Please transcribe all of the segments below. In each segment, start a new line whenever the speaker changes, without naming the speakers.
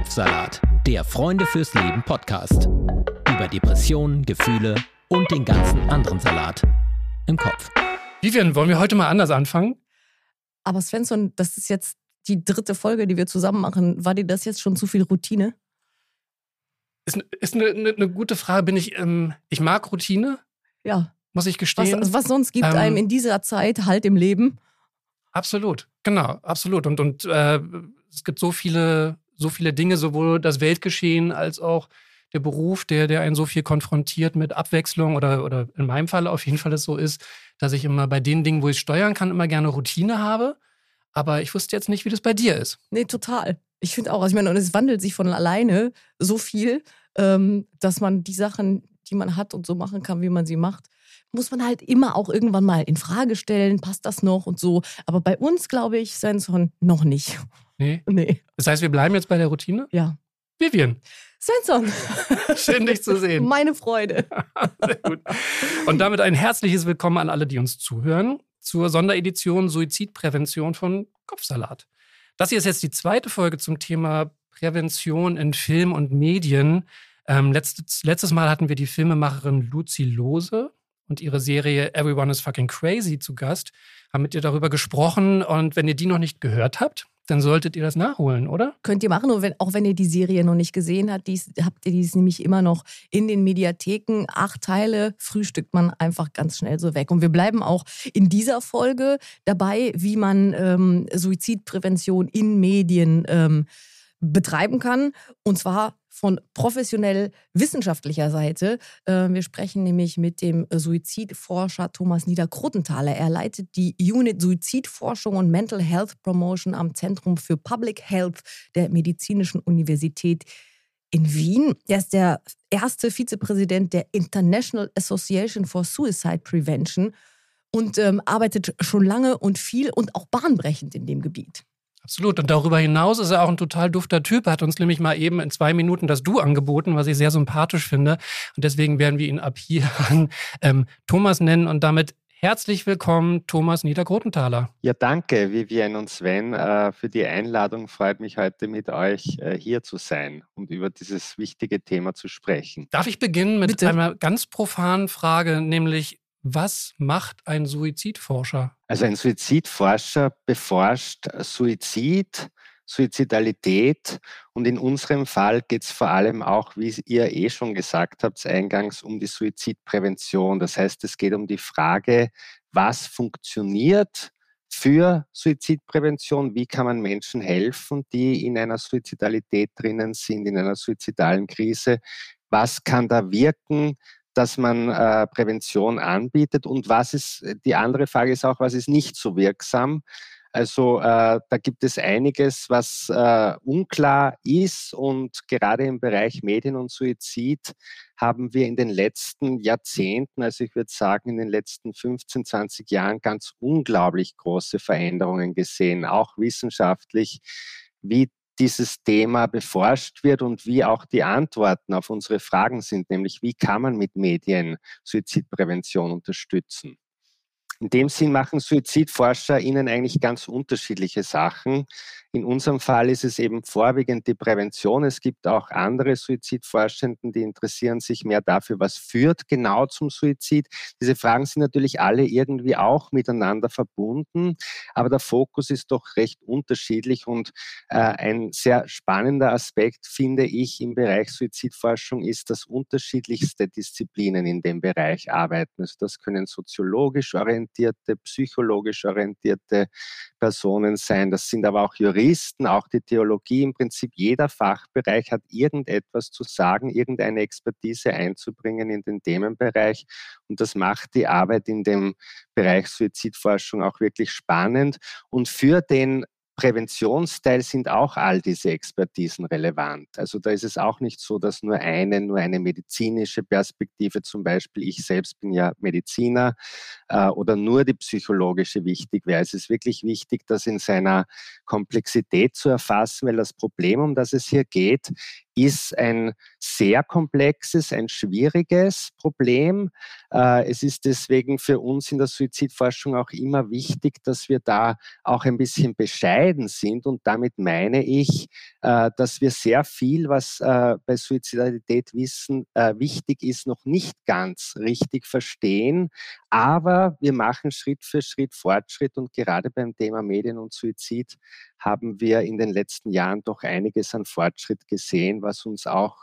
Kopfsalat, der Freunde fürs Leben Podcast. Über Depressionen, Gefühle und den ganzen anderen Salat im Kopf.
Vivian, wollen wir heute mal anders anfangen?
Aber Svensson, das ist jetzt die dritte Folge, die wir zusammen machen. War dir das jetzt schon zu viel Routine?
Ist, ist eine, eine, eine gute Frage. Bin ich, ähm, ich mag Routine,
Ja.
muss ich gestehen.
Was, was sonst gibt
Ähm,
einem in dieser Zeit halt im Leben?
Absolut, genau, absolut. Und, und äh, es gibt so viele, so viele Dinge, sowohl das Weltgeschehen als auch der Beruf, der, der einen so viel konfrontiert mit Abwechslung oder, oder in meinem Fall auf jeden Fall es so ist, dass ich immer bei den Dingen, wo ich steuern kann, immer gerne Routine habe. Aber ich wusste jetzt nicht, wie das bei dir ist.
Nee, total. Ich finde auch, also ich meine, und es wandelt sich von alleine so viel, ähm, dass man die Sachen, die man hat und so machen kann, wie man sie macht, muss man halt immer auch irgendwann mal in Frage stellen, passt das noch und so. Aber bei uns, glaube ich, Svensson, noch nicht.
Nee.
Nee,
Das heißt, wir bleiben jetzt bei der Routine?
ja.
Vivian,
Svensson,
schön dich zu sehen.
meine Freude.
Sehr gut. Und damit ein herzliches Willkommen an alle, die uns zuhören, zur Sonderedition Suizidprävention von Kopfsalat. Das hier ist jetzt die zweite Folge zum Thema Prävention in Film und Medien. Ähm, letztes, letztes Mal hatten wir die Filmemacherin Luzi Lose und ihre Serie Everyone is Fucking Crazy zu Gast, haben mit ihr darüber gesprochen. Und wenn ihr die noch nicht gehört habt, dann solltet ihr das nachholen, oder?
Könnt ihr machen, wenn, auch wenn ihr die Serie noch nicht gesehen habt, dies, habt ihr dies nämlich immer noch in den Mediatheken. Acht Teile frühstückt man einfach ganz schnell so weg. Und wir bleiben auch in dieser Folge dabei, wie man ähm, Suizidprävention in Medien ähm, betreiben kann. Und zwar von professionell wissenschaftlicher Seite. Äh, Wir sprechen nämlich mit dem Suizidforscher Thomas Niederkrotenthaler. Er leitet die Unit Suizidforschung und Mental Health Promotion am Zentrum für Public Health der Medizinischen Universität in Wien. Er ist der erste Vizepräsident der International Association for Suicide Prevention und ähm, arbeitet schon lange und viel und auch bahnbrechend in dem Gebiet.
Absolut. Und darüber hinaus ist er auch ein total dufter Typ. Er hat uns nämlich mal eben in zwei Minuten das Du angeboten, was ich sehr sympathisch finde. Und deswegen werden wir ihn ab hier an ähm, Thomas nennen und damit herzlich willkommen, Thomas Niedergrotenthaler.
Ja, danke, Vivian und Sven, äh, für die Einladung. Freut mich heute mit euch äh, hier zu sein und über dieses wichtige Thema zu sprechen.
Darf ich beginnen mit
Bitte.
einer ganz profanen Frage, nämlich was macht ein Suizidforscher?
Also ein Suizidforscher beforscht Suizid, Suizidalität und in unserem Fall geht es vor allem auch, wie ihr eh schon gesagt habt, eingangs um die Suizidprävention. Das heißt, es geht um die Frage, was funktioniert für Suizidprävention, wie kann man Menschen helfen, die in einer Suizidalität drinnen sind, in einer suizidalen Krise, was kann da wirken, dass man äh, Prävention anbietet. Und was ist, die andere Frage ist auch, was ist nicht so wirksam. Also äh, da gibt es einiges, was äh, unklar ist. Und gerade im Bereich Medien und Suizid haben wir in den letzten Jahrzehnten, also ich würde sagen in den letzten 15, 20 Jahren ganz unglaublich große Veränderungen gesehen, auch wissenschaftlich, wie dieses Thema beforscht wird und wie auch die Antworten auf unsere Fragen sind, nämlich wie kann man mit Medien Suizidprävention unterstützen. In dem Sinn machen Suizidforscher ihnen eigentlich ganz unterschiedliche Sachen. In unserem Fall ist es eben vorwiegend die Prävention. Es gibt auch andere Suizidforschenden, die interessieren sich mehr dafür, was führt genau zum Suizid. Diese Fragen sind natürlich alle irgendwie auch miteinander verbunden, aber der Fokus ist doch recht unterschiedlich und äh, ein sehr spannender Aspekt, finde ich, im Bereich Suizidforschung ist, dass unterschiedlichste Disziplinen in dem Bereich arbeiten. Also das können soziologisch orientierte, psychologisch orientierte Personen sein. Das sind aber auch Juristen, auch die Theologie. Im Prinzip jeder Fachbereich hat irgendetwas zu sagen, irgendeine Expertise einzubringen in den Themenbereich. Und das macht die Arbeit in dem Bereich Suizidforschung auch wirklich spannend. Und für den Präventionsteil sind auch all diese Expertisen relevant. Also da ist es auch nicht so, dass nur eine, nur eine medizinische Perspektive zum Beispiel, ich selbst bin ja Mediziner, äh, oder nur die psychologische wichtig wäre. Es ist wirklich wichtig, das in seiner Komplexität zu erfassen, weil das Problem, um das es hier geht, ist ein sehr komplexes, ein schwieriges Problem. Äh, es ist deswegen für uns in der Suizidforschung auch immer wichtig, dass wir da auch ein bisschen bescheiden sind. Und damit meine ich, äh, dass wir sehr viel, was äh, bei Suizidalität wissen, wichtig ist, noch nicht ganz richtig verstehen. Aber wir machen Schritt für Schritt Fortschritt und gerade beim Thema Medien und Suizid haben wir in den letzten Jahren doch einiges an Fortschritt gesehen, was uns auch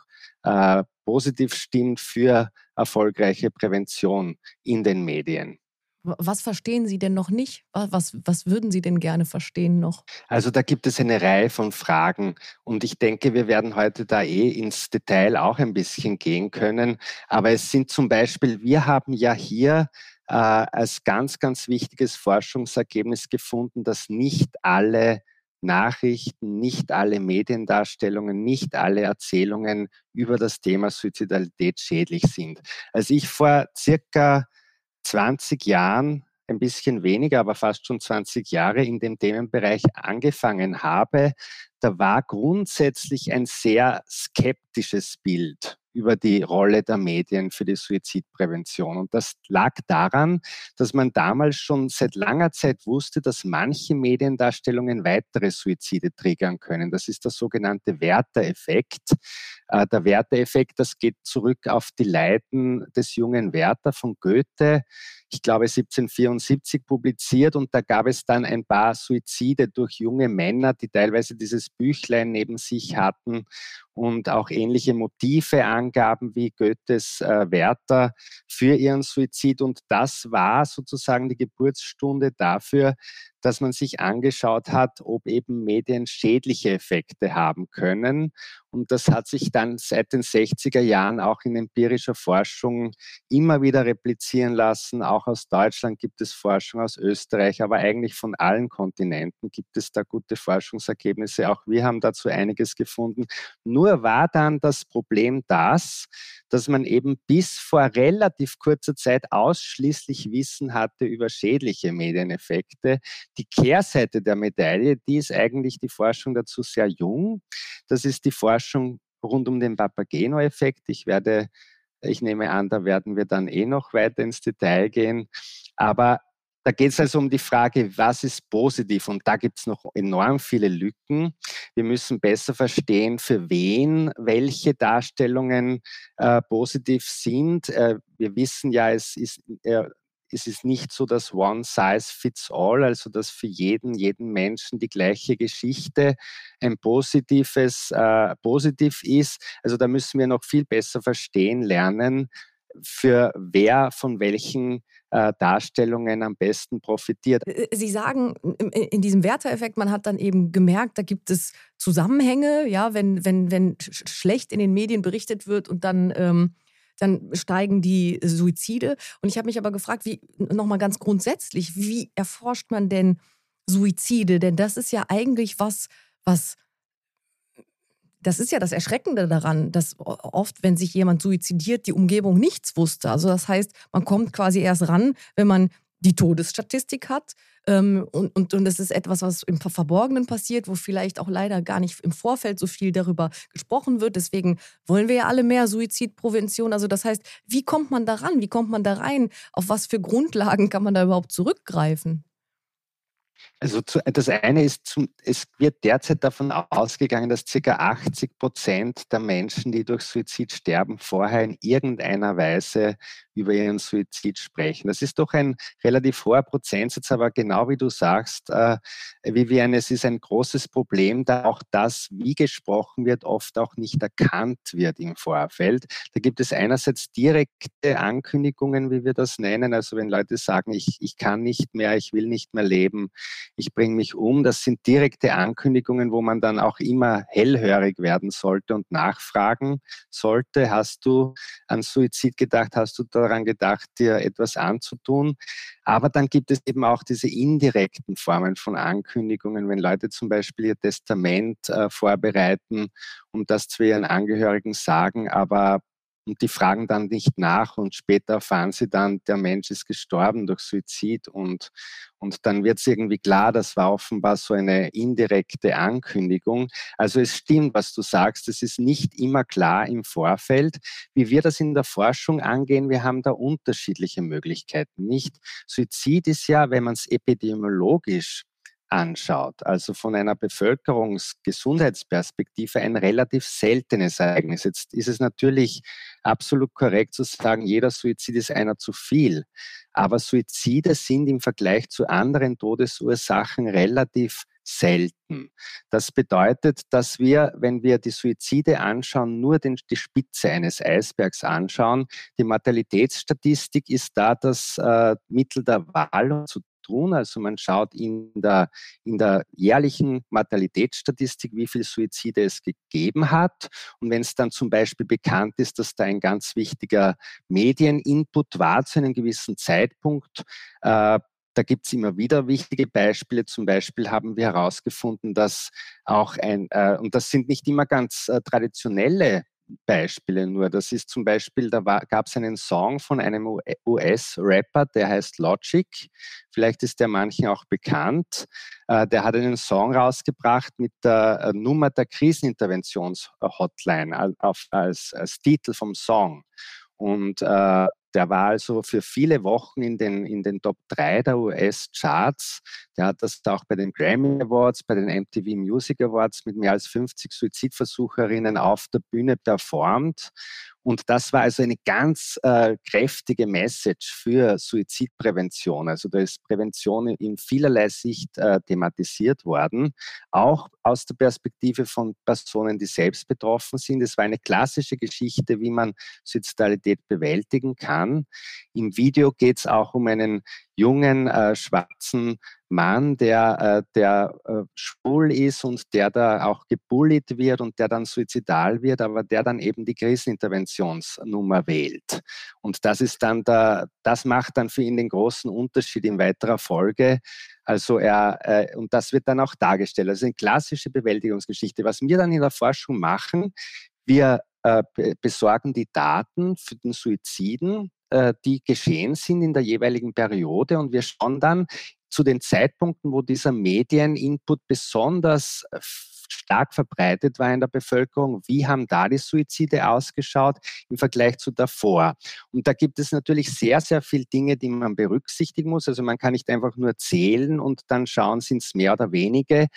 äh, positiv stimmt für erfolgreiche Prävention in den Medien.
Was verstehen Sie denn noch nicht? Was, was würden Sie denn gerne verstehen noch?
Also da gibt es eine Reihe von Fragen und ich denke, wir werden heute da eh ins Detail auch ein bisschen gehen können. Aber es sind zum Beispiel, wir haben ja hier äh, als ganz, ganz wichtiges Forschungsergebnis gefunden, dass nicht alle Nachrichten, nicht alle Mediendarstellungen, nicht alle Erzählungen über das Thema Suizidalität schädlich sind. Als ich vor circa 20 Jahren, ein bisschen weniger, aber fast schon 20 Jahre in dem Themenbereich angefangen habe, da war grundsätzlich ein sehr skeptisches Bild über die Rolle der Medien für die Suizidprävention. Und das lag daran, dass man damals schon seit langer Zeit wusste, dass manche Mediendarstellungen weitere Suizide triggern können. Das ist der sogenannte Werther-Effekt. Äh, der Werther-Effekt, das geht zurück auf die Leiden des jungen Werther von Goethe, ich glaube 1774 publiziert und da gab es dann ein paar Suizide durch junge Männer, die teilweise dieses Büchlein neben sich hatten und auch ähnliche Motive angaben wie Goethes äh, Werther für ihren Suizid. Und das war sozusagen die Geburtsstunde dafür, dass man sich angeschaut hat, ob eben Medien schädliche Effekte haben können. Und das hat sich dann seit den 60er Jahren auch in empirischer Forschung immer wieder replizieren lassen. Auch aus Deutschland gibt es Forschung, aus Österreich, aber eigentlich von allen Kontinenten gibt es da gute Forschungsergebnisse. Auch wir haben dazu einiges gefunden. Nur war dann das Problem das, dass man eben bis vor relativ kurzer Zeit ausschließlich Wissen hatte über schädliche Medieneffekte. Die Kehrseite der Medaille, die ist eigentlich die Forschung dazu sehr jung. Das ist die Forschung rund um den Papageno-Effekt. Ich werde ich nehme an, da werden wir dann eh noch weiter ins Detail gehen. Aber da geht es also um die Frage, was ist positiv? Und da gibt es noch enorm viele Lücken. Wir müssen besser verstehen, für wen welche Darstellungen äh, positiv sind. Äh, wir wissen ja, es ist, äh, es ist nicht so, dass one size fits all, also dass für jeden, jeden Menschen die gleiche Geschichte ein positives, äh, positiv ist. Also da müssen wir noch viel besser verstehen lernen, für wer von welchen äh, Darstellungen am besten profitiert.
Äh, Sie sagen in diesem Werteeffekt, man hat dann eben gemerkt, da gibt es Zusammenhänge, ja, wenn, wenn, wenn schlecht in den Medien berichtet wird und dann, ähm, dann steigen die Suizide. Und ich habe mich aber gefragt, wie nochmal ganz grundsätzlich, wie erforscht man denn Suizide? Denn das ist ja eigentlich was, was das ist ja das Erschreckende daran, dass oft, wenn sich jemand suizidiert, die Umgebung nichts wusste. Also das heißt, man kommt quasi erst ran, wenn man die Todesstatistik hat. Ähm, und, und, und das ist etwas, was im Verborgenen passiert, wo vielleicht auch leider gar nicht im Vorfeld so viel darüber gesprochen wird. Deswegen wollen wir ja alle mehr Suizidprävention. Also das heißt, wie kommt man da ran? Wie kommt man da rein? Auf was für Grundlagen kann man da überhaupt zurückgreifen?
Also zu, das eine ist, zum, es wird derzeit davon ausgegangen, dass ca. 80 Prozent der Menschen, die durch Suizid sterben, vorher in irgendeiner Weise über ihren Suizid sprechen. Das ist doch ein relativ hoher Prozentsatz, aber genau wie du sagst, äh, Vivian, es ist ein großes Problem, da auch das, wie gesprochen wird, oft auch nicht erkannt wird im Vorfeld. Da gibt es einerseits direkte Ankündigungen, wie wir das nennen, also wenn Leute sagen, ich, ich kann nicht mehr, ich will nicht mehr leben, ich bringe mich um, das sind direkte Ankündigungen, wo man dann auch immer hellhörig werden sollte und nachfragen sollte, hast du an Suizid gedacht, hast du da daran gedacht, dir etwas anzutun. Aber dann gibt es eben auch diese indirekten Formen von Ankündigungen, wenn Leute zum Beispiel ihr Testament äh, vorbereiten und das zu ihren Angehörigen sagen, aber und die fragen dann nicht nach und später erfahren sie dann, der Mensch ist gestorben durch Suizid und, und dann wird es irgendwie klar, das war offenbar so eine indirekte Ankündigung. Also es stimmt, was du sagst, es ist nicht immer klar im Vorfeld. Wie wir das in der Forschung angehen, wir haben da unterschiedliche Möglichkeiten. Nicht Suizid ist ja, wenn man es epidemiologisch anschaut, also von einer Bevölkerungsgesundheitsperspektive ein relativ seltenes Ereignis. Jetzt ist es natürlich absolut korrekt zu sagen, jeder Suizid ist einer zu viel. Aber Suizide sind im Vergleich zu anderen Todesursachen relativ selten. Das bedeutet, dass wir, wenn wir die Suizide anschauen, nur den, die Spitze eines Eisbergs anschauen. Die Mortalitätsstatistik ist da das äh, Mittel der Wahl zu tun. Also man schaut in der, in der jährlichen Mortalitätsstatistik, wie viele Suizide es gegeben hat. Und wenn es dann zum Beispiel bekannt ist, dass da ein ganz wichtiger Medieninput war zu einem gewissen Zeitpunkt, äh, da gibt es immer wieder wichtige Beispiele. Zum Beispiel haben wir herausgefunden, dass auch ein, äh, und das sind nicht immer ganz äh, traditionelle Beispiele nur. Das ist zum Beispiel, da gab es einen Song von einem US-Rapper, der heißt Logic. Vielleicht ist der manchen auch bekannt. Äh, der hat einen Song rausgebracht mit der äh, Nummer der Kriseninterventions-Hotline als, als, Titel vom Song. Und äh, der war also für viele Wochen in den, in den Top 3 der US-Charts. Der hat das auch bei den Grammy Awards, bei den MTV Music Awards mit mehr als 50 Suizidversucherinnen auf der Bühne performt. Und das war also eine ganz äh, kräftige Message für Suizidprävention. Also da ist Prävention in vielerlei Sicht äh, thematisiert worden, auch aus der Perspektive von Personen, die selbst betroffen sind. Es war eine klassische Geschichte, wie man Suizidalität bewältigen kann. Im Video geht es auch um einen jungen äh, schwarzen Mann, der, äh, der äh, schwul ist und der da auch gebullied wird und der dann suizidal wird, aber der dann eben die Kriseninterventionsnummer wählt. Und das ist dann der, das macht dann für ihn den großen Unterschied in weiterer Folge. Also er, äh, und das wird dann auch dargestellt. Also eine klassische Bewältigungsgeschichte. Was wir dann in der Forschung machen, wir äh, besorgen die Daten für den Suiziden die geschehen sind in der jeweiligen Periode. Und wir schauen dann zu den Zeitpunkten, wo dieser Medieninput besonders äh, stark verbreitet war in der Bevölkerung. Wie haben da die Suizide ausgeschaut im Vergleich zu davor? Und da gibt es natürlich sehr, sehr viele Dinge, die man berücksichtigen muss. Also man kann nicht einfach nur zählen und dann schauen, sind es mehr oder wenige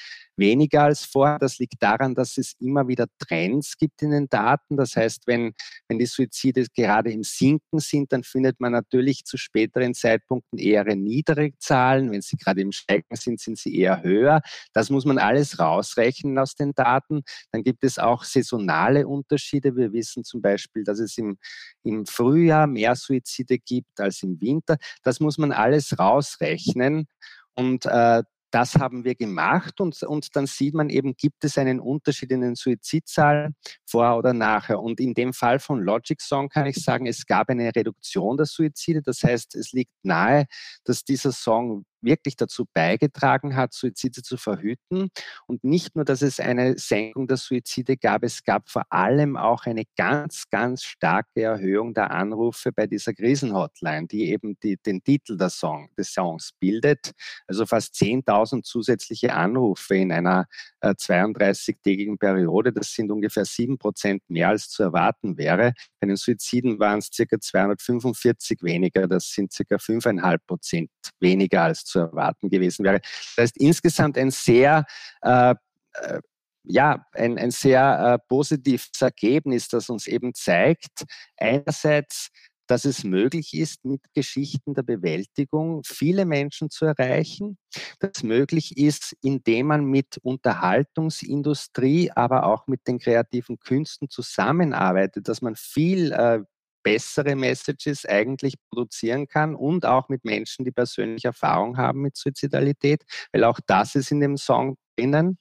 weniger als vorher. Das liegt daran, dass es immer wieder Trends gibt in den Daten. Das heißt, wenn, wenn die Suizide gerade im Sinken sind, dann findet man natürlich zu späteren Zeitpunkten eher niedere Zahlen. Wenn sie gerade im Steigen sind, sind sie eher höher. Das muss man alles rausrechnen aus den Daten. Dann gibt es auch saisonale Unterschiede. Wir wissen zum Beispiel, dass es im, im Frühjahr mehr Suizide gibt als im Winter. Das muss man alles rausrechnen. Und äh, das haben wir gemacht und, und dann sieht man eben, gibt es einen Unterschied in den Suizidzahlen vor oder nachher. Und in dem Fall von Logic Song kann ich sagen, es gab eine Reduktion der Suizide. Das heißt, es liegt nahe, dass dieser Song wirklich dazu beigetragen hat, Suizide zu verhüten. Und nicht nur, dass es eine Senkung der Suizide gab, es gab vor allem auch eine ganz, ganz starke Erhöhung der Anrufe bei dieser Krisenhotline, die eben die, den Titel der Song, des Songs bildet. Also fast 10.000 zusätzliche Anrufe in einer äh, 32-tägigen Periode. Das sind ungefähr 7 Prozent mehr als zu erwarten wäre. Bei den Suiziden waren es circa 245 weniger. Das sind circa 5,5 Prozent weniger als zu erwarten gewesen wäre. Das heißt insgesamt ein sehr äh, äh, ja, ein, ein sehr äh, positives Ergebnis, das uns eben zeigt, einerseits, dass es möglich ist, mit Geschichten der Bewältigung viele Menschen zu erreichen, dass möglich ist, indem man mit Unterhaltungsindustrie, aber auch mit den kreativen Künsten zusammenarbeitet, dass man viel äh, bessere Messages eigentlich produzieren kann und auch mit Menschen, die persönliche Erfahrung haben mit Suizidalität, weil auch das ist in dem Song drinnen.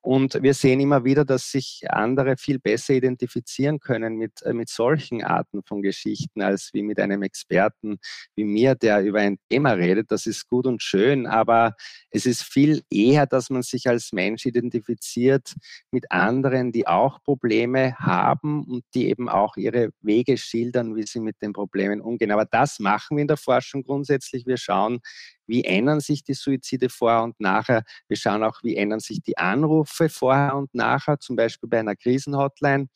Und wir sehen immer wieder, dass sich andere viel besser identifizieren können mit, äh, mit solchen Arten von Geschichten als wie mit einem Experten wie mir, der über ein Thema redet. Das ist gut und schön, aber es ist viel eher, dass man sich als Mensch identifiziert mit anderen, die auch Probleme haben und die eben auch ihre Wege schildern, wie sie mit den Problemen umgehen. Aber das machen wir in der Forschung grundsätzlich. Wir schauen, wie ändern sich die Suizide vorher und nachher. Wir schauen auch, wie ändern sich die Anrufe vorher und nachher, zum Beispiel bei einer Krisenhotline.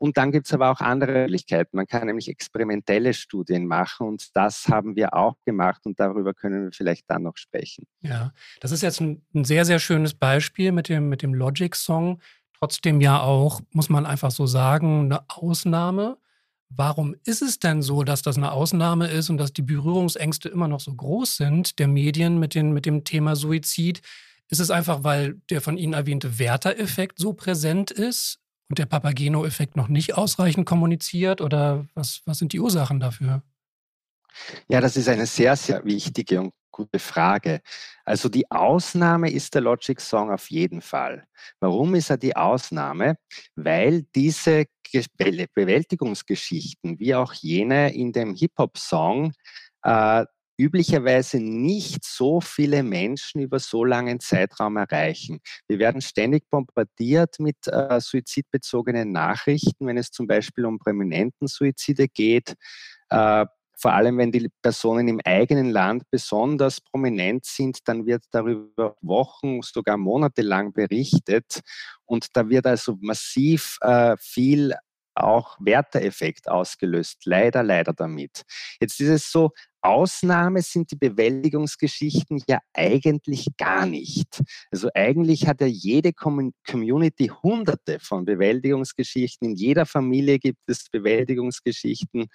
Und dann gibt es aber auch andere Möglichkeiten. Man kann nämlich experimentelle Studien machen und das haben wir auch gemacht und darüber können wir vielleicht dann noch sprechen.
Ja, das ist jetzt ein, ein sehr, sehr schönes Beispiel mit dem, mit dem Logic-Song. Trotzdem ja auch, muss man einfach so sagen, eine Ausnahme. Warum ist es denn so, dass das eine Ausnahme ist und dass die Berührungsängste immer noch so groß sind der Medien mit, den, mit dem Thema Suizid? Ist es einfach, weil der von Ihnen erwähnte Werter-Effekt so präsent ist und der Papageno-Effekt noch nicht ausreichend kommuniziert? Oder was, was sind die Ursachen dafür?
Ja, das ist eine sehr, sehr wichtige und gute Frage. Also die Ausnahme ist der Logic Song auf jeden Fall. Warum ist er die Ausnahme? Weil diese Bewältigungsgeschichten, wie auch jene in dem Hip-Hop-Song, äh, üblicherweise nicht so viele Menschen über so langen Zeitraum erreichen. Wir werden ständig bombardiert mit äh, suizidbezogenen Nachrichten, wenn es zum Beispiel um prominenten Suizide geht. Äh, vor allem wenn die Personen im eigenen Land besonders prominent sind, dann wird darüber Wochen, sogar monatelang berichtet. Und da wird also massiv äh, viel auch Werteeffekt ausgelöst. Leider, leider damit. Jetzt ist es so, Ausnahme sind die Bewältigungsgeschichten ja eigentlich gar nicht. Also eigentlich hat ja jede Community hunderte von Bewältigungsgeschichten. In jeder Familie gibt es Bewältigungsgeschichten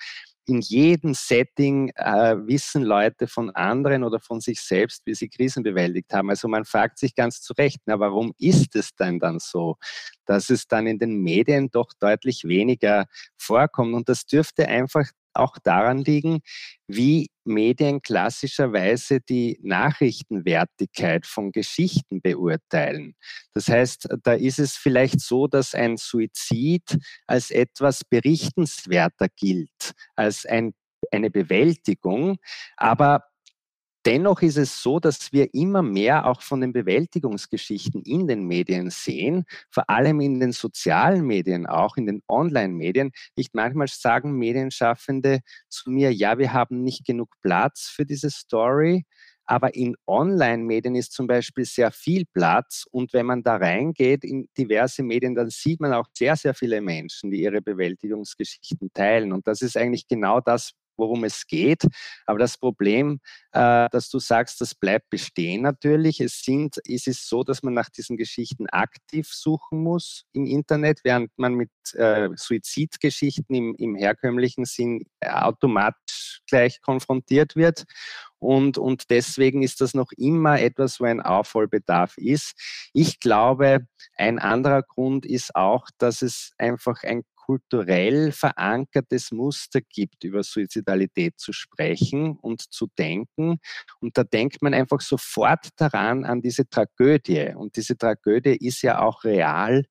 in jedem Setting äh, wissen Leute von anderen oder von sich selbst, wie sie Krisen bewältigt haben. Also man fragt sich ganz zu Recht, na, warum ist es denn dann so, dass es dann in den Medien doch deutlich weniger vorkommt? Und das dürfte einfach auch daran liegen, wie Medien klassischerweise die Nachrichtenwertigkeit von Geschichten beurteilen. Das heißt, da ist es vielleicht so, dass ein Suizid als etwas berichtenswerter gilt, als ein, eine Bewältigung, aber Dennoch ist es so, dass wir immer mehr auch von den Bewältigungsgeschichten in den Medien sehen, vor allem in den sozialen Medien, auch in den Online-Medien. Nicht manchmal sagen Medienschaffende zu mir, ja, wir haben nicht genug Platz für diese Story. Aber in Online-Medien ist zum Beispiel sehr viel Platz. Und wenn man da reingeht in diverse Medien, dann sieht man auch sehr, sehr viele Menschen, die ihre Bewältigungsgeschichten teilen. Und das ist eigentlich genau das, worum es geht. Aber das Problem, äh, dass du sagst, das bleibt bestehen natürlich. Es sind, ist es so, dass man nach diesen Geschichten aktiv suchen muss im Internet, während man mit äh, Suizidgeschichten im, im herkömmlichen Sinn äh, automatisch gleich konfrontiert wird. Und, und deswegen ist das noch immer etwas, wo ein Aufholbedarf ist. Ich glaube, ein anderer Grund ist auch, dass es einfach ein kulturell verankertes Muster gibt, über Suizidalität zu sprechen und zu denken. Und da denkt man einfach sofort daran an diese Tragödie. Und diese Tragödie ist ja auch real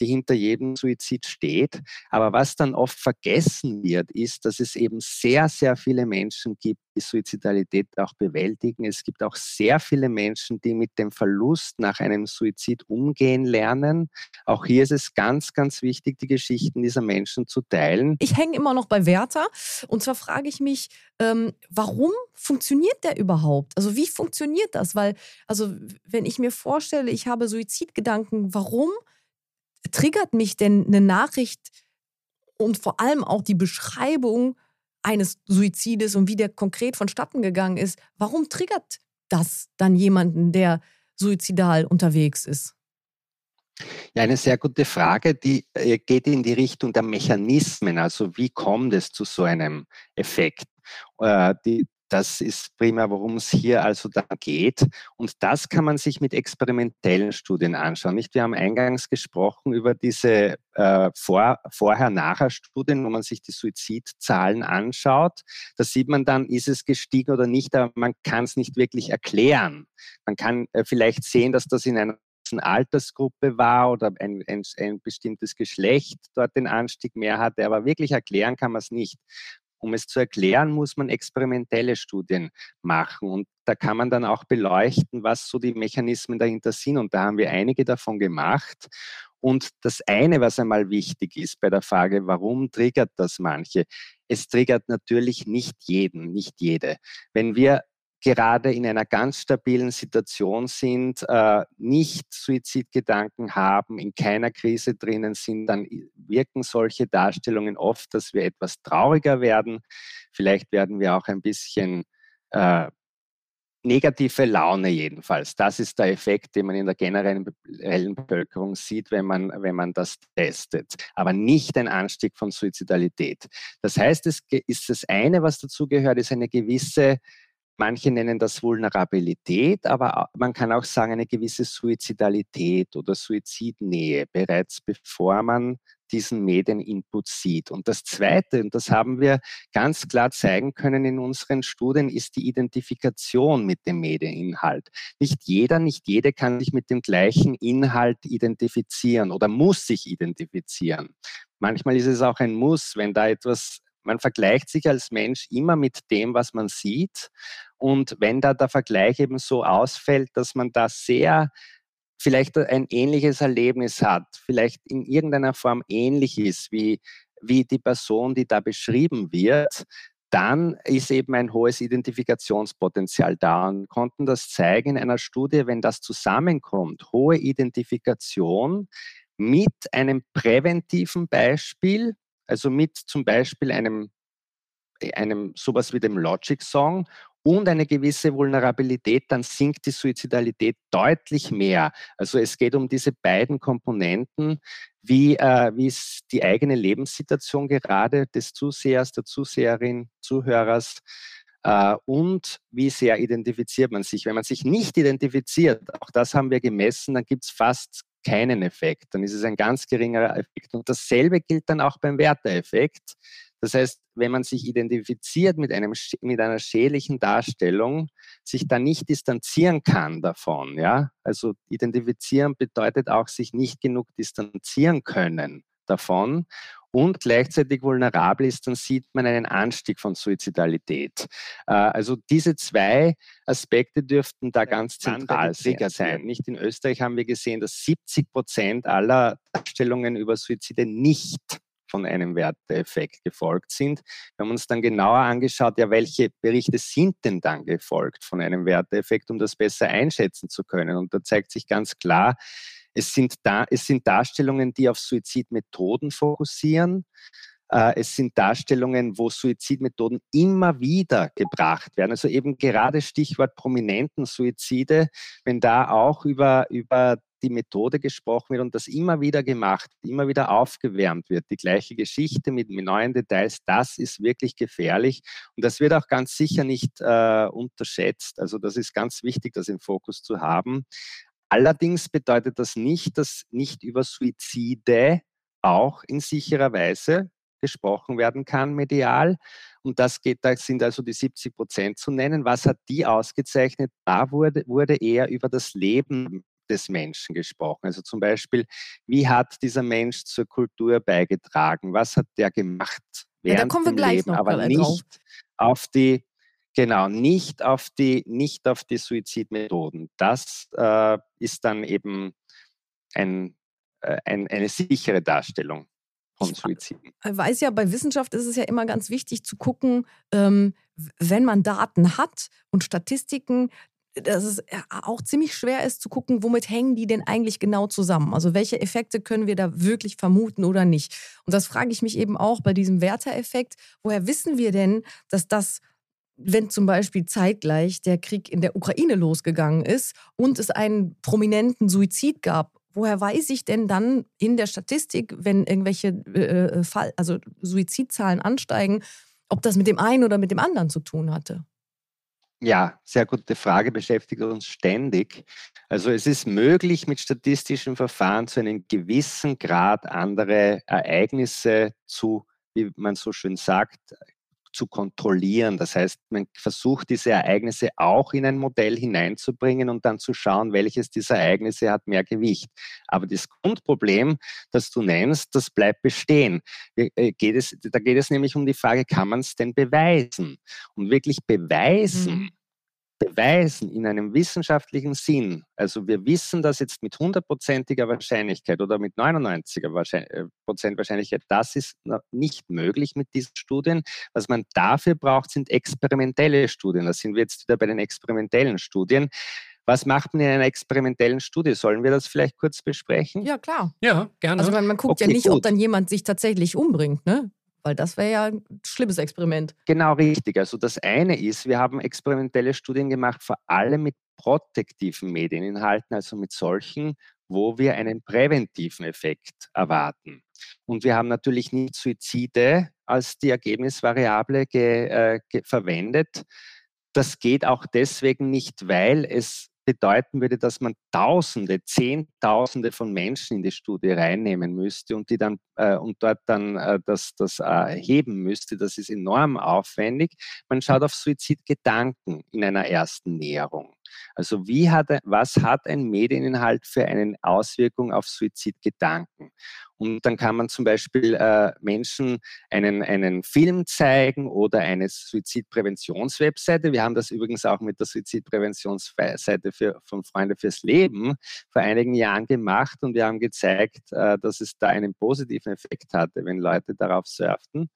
die hinter jedem Suizid steht. Aber was dann oft vergessen wird, ist, dass es eben sehr, sehr viele Menschen gibt, die Suizidalität auch bewältigen. Es gibt auch sehr viele Menschen, die mit dem Verlust nach einem Suizid umgehen lernen. Auch hier ist es ganz, ganz wichtig, die Geschichten dieser Menschen zu teilen.
Ich hänge immer noch bei Werther und zwar frage ich mich, ähm, warum funktioniert der überhaupt? Also wie funktioniert das? Weil, also wenn ich mir vorstelle, ich habe Suizidgedanken, warum triggert mich denn eine Nachricht und vor allem auch die Beschreibung eines Suizides und wie der konkret vonstatten gegangen ist? Warum triggert das dann jemanden, der suizidal unterwegs ist?
Ja, eine sehr gute Frage, die äh, geht in die Richtung der Mechanismen. Also wie kommt es zu so einem Effekt? Äh, die, das ist prima, worum es hier also dann geht. Und das kann man sich mit experimentellen Studien anschauen. Nicht? Wir haben eingangs gesprochen über diese äh, Vor Vorher-Nachher-Studien, wo man sich die Suizidzahlen anschaut. Da sieht man dann, ist es gestiegen oder nicht, aber man kann es nicht wirklich erklären. Man kann äh, vielleicht sehen, dass das in einer Altersgruppe war oder ein, ein, ein bestimmtes Geschlecht dort den Anstieg mehr hatte. Aber wirklich erklären kann man es nicht. Um es zu erklären, muss man experimentelle Studien machen. Und da kann man dann auch beleuchten, was so die Mechanismen dahinter sind. Und da haben wir einige davon gemacht. Und das eine, was einmal wichtig ist bei der Frage, warum triggert das manche? Es triggert natürlich nicht jeden, nicht jede. Wenn wir gerade in einer ganz stabilen Situation sind, äh, nicht Suizidgedanken haben, in keiner Krise drinnen sind, dann wirken solche Darstellungen oft, dass wir etwas trauriger werden. Vielleicht werden wir auch ein bisschen äh, negative Laune jedenfalls. Das ist der Effekt, den man in der generellen Bevölkerung sieht, wenn man, wenn man das testet. Aber nicht ein Anstieg von Suizidalität. Das heißt, es ist das eine, was dazu gehört, ist eine gewisse Manche nennen das Vulnerabilität, aber man kann auch sagen eine gewisse Suizidalität oder Suizidnähe, bereits bevor man diesen Medieninput sieht. Und das Zweite, und das haben wir ganz klar zeigen können in unseren Studien, ist die Identifikation mit dem Medieninhalt. Nicht jeder, nicht jede kann sich mit dem gleichen Inhalt identifizieren oder muss sich identifizieren. Manchmal ist es auch ein Muss, wenn da etwas man vergleicht sich als Mensch immer mit dem, was man sieht. Und wenn da der Vergleich eben so ausfällt, dass man da sehr vielleicht ein ähnliches Erlebnis hat, vielleicht in irgendeiner Form ähnlich ist wie, wie die Person, die da beschrieben wird, dann ist eben ein hohes Identifikationspotenzial da und konnten das zeigen in einer Studie, wenn das zusammenkommt, hohe Identifikation mit einem präventiven Beispiel, also mit zum Beispiel einem, äh, einem sowas wie dem Logic Song und eine gewisse Vulnerabilität, dann sinkt die Suizidalität deutlich mehr. Also es geht um diese beiden Komponenten, wie, äh, wie ist die eigene Lebenssituation gerade des Zusehers, der Zuseherin, Zuhörers äh, und wie sehr identifiziert man sich. Wenn man sich nicht identifiziert, auch das haben wir gemessen, dann gibt es fast keinen Effekt. Dann ist es ein ganz geringerer Effekt. Und dasselbe gilt dann auch beim Werteeffekt. Das heißt, wenn man sich identifiziert mit, einem, mit einer schädlichen Darstellung, sich dann nicht distanzieren kann davon. Ja? Also identifizieren bedeutet auch, sich nicht genug distanzieren können davon und gleichzeitig vulnerabel ist, dann sieht man einen Anstieg von Suizidalität. Äh, also diese zwei Aspekte dürften da ganz zentral sein. Nicht in Österreich haben wir gesehen, dass 70 Prozent aller Darstellungen über Suizide nicht von einem Werteeffekt gefolgt sind. Wir haben uns dann genauer angeschaut, ja, welche Berichte sind denn dann gefolgt von einem Werteeffekt, um das besser einschätzen zu können. Und da zeigt sich ganz klar, es sind, da, es sind Darstellungen, die auf Suizidmethoden fokussieren. Äh, es sind Darstellungen, wo Suizidmethoden immer wieder gebracht werden. Also eben gerade Stichwort prominenten Suizide, wenn da auch über, über die Methode gesprochen wird und das immer wieder gemacht, immer wieder aufgewärmt wird. Die gleiche Geschichte mit, neuen Details, das ist wirklich gefährlich und das wird auch ganz sicher nicht äh, unterschätzt. Also das ist ganz wichtig, das im Fokus zu haben. Allerdings bedeutet das nicht, dass nicht über Suizide auch in sicherer Weise gesprochen werden kann medial. Und das geht, da sind also die 70 Prozent zu nennen. Was hat die ausgezeichnet? Da wurde, wurde eher über das Leben des Menschen gesprochen. Also zum Beispiel, wie hat dieser Mensch zur Kultur beigetragen? Was hat der gemacht?
Während ja, da kommen wir gleich Leben, noch
aber nicht drauf. auf die Genau, nicht auf die, nicht auf die Suizidmethoden. Das äh, ist dann eben ein, äh, ein, eine sichere Darstellung von Suiziden.
Ich weiß ja, bei Wissenschaft ist es ja immer ganz wichtig zu gucken, ähm, wenn man Daten hat und Statistiken, dass es auch ziemlich schwer ist zu gucken, womit hängen die denn eigentlich genau zusammen? Also welche Effekte können wir da wirklich vermuten oder nicht? Und das frage ich mich eben auch bei diesem Werter-Effekt. Woher wissen wir denn, dass das wenn zum Beispiel zeitgleich der Krieg in der Ukraine losgegangen ist und es einen prominenten Suizid gab, woher weiß ich denn dann in der Statistik, wenn irgendwelche äh, Fall, also Suizidzahlen ansteigen, ob das mit dem einen oder mit dem anderen zu tun hatte?
Ja, sehr gute Frage, beschäftigt uns ständig. Also es ist möglich, mit statistischen Verfahren zu einem gewissen Grad andere Ereignisse zu, wie man so schön sagt, zu kontrollieren. Das heißt, man versucht diese Ereignisse auch in ein Modell hineinzubringen und dann zu schauen, welches dieser Ereignisse hat mehr Gewicht. Aber das Grundproblem, das du nennst, das bleibt bestehen. Äh, es, da geht es nämlich um die Frage, kann man es denn beweisen? Und wirklich beweisen, mhm beweisen in einem wissenschaftlichen Sinn, also wir wissen das jetzt mit hundertprozentiger Wahrscheinlichkeit oder mit 99er äh, Prozent Wahrscheinlichkeit, das ist nicht möglich mit diesen Studien. Was man dafür braucht, sind experimentelle Studien. Da sind wir jetzt wieder bei den experimentellen Studien. Was macht man in einer experimentellen Studie? Sollen wir das vielleicht kurz besprechen?
Ja, klar.
Ja, gerne.
Also man, man guckt okay, ja nicht, gut. ob dann jemand sich tatsächlich umbringt, ne? Weil das wäre ja ein schlimmes Experiment.
Genau richtig. Also das eine ist, wir haben experimentelle Studien gemacht, vor allem mit protektiven Medieninhalten, also mit solchen, wo wir einen präventiven Effekt erwarten. Und wir haben natürlich nicht Suizide als die Ergebnisvariable ge, äh, ge verwendet. Das geht auch deswegen nicht, weil es bedeuten würde, dass man Tausende, Zehntausende von Menschen in die Studie reinnehmen müsste und die dann äh, und dort dann äh, das, das erheben äh, müsste. Das ist enorm aufwendig. Man schaut auf Suizidgedanken in einer ersten Näherung. Also wie hat, was hat ein Medieninhalt für eine Auswirkung auf Suizidgedanken? Und dann kann man zum Beispiel äh, Menschen einen, einen Film zeigen oder eine Suizidpräventionswebseite. Wir haben das übrigens auch mit der Suizidpräventionsseite für, von Freunde fürs Leben vor einigen Jahren gemacht und wir haben gezeigt, äh, dass es da einen positiven Effekt hatte, wenn Leute darauf surften.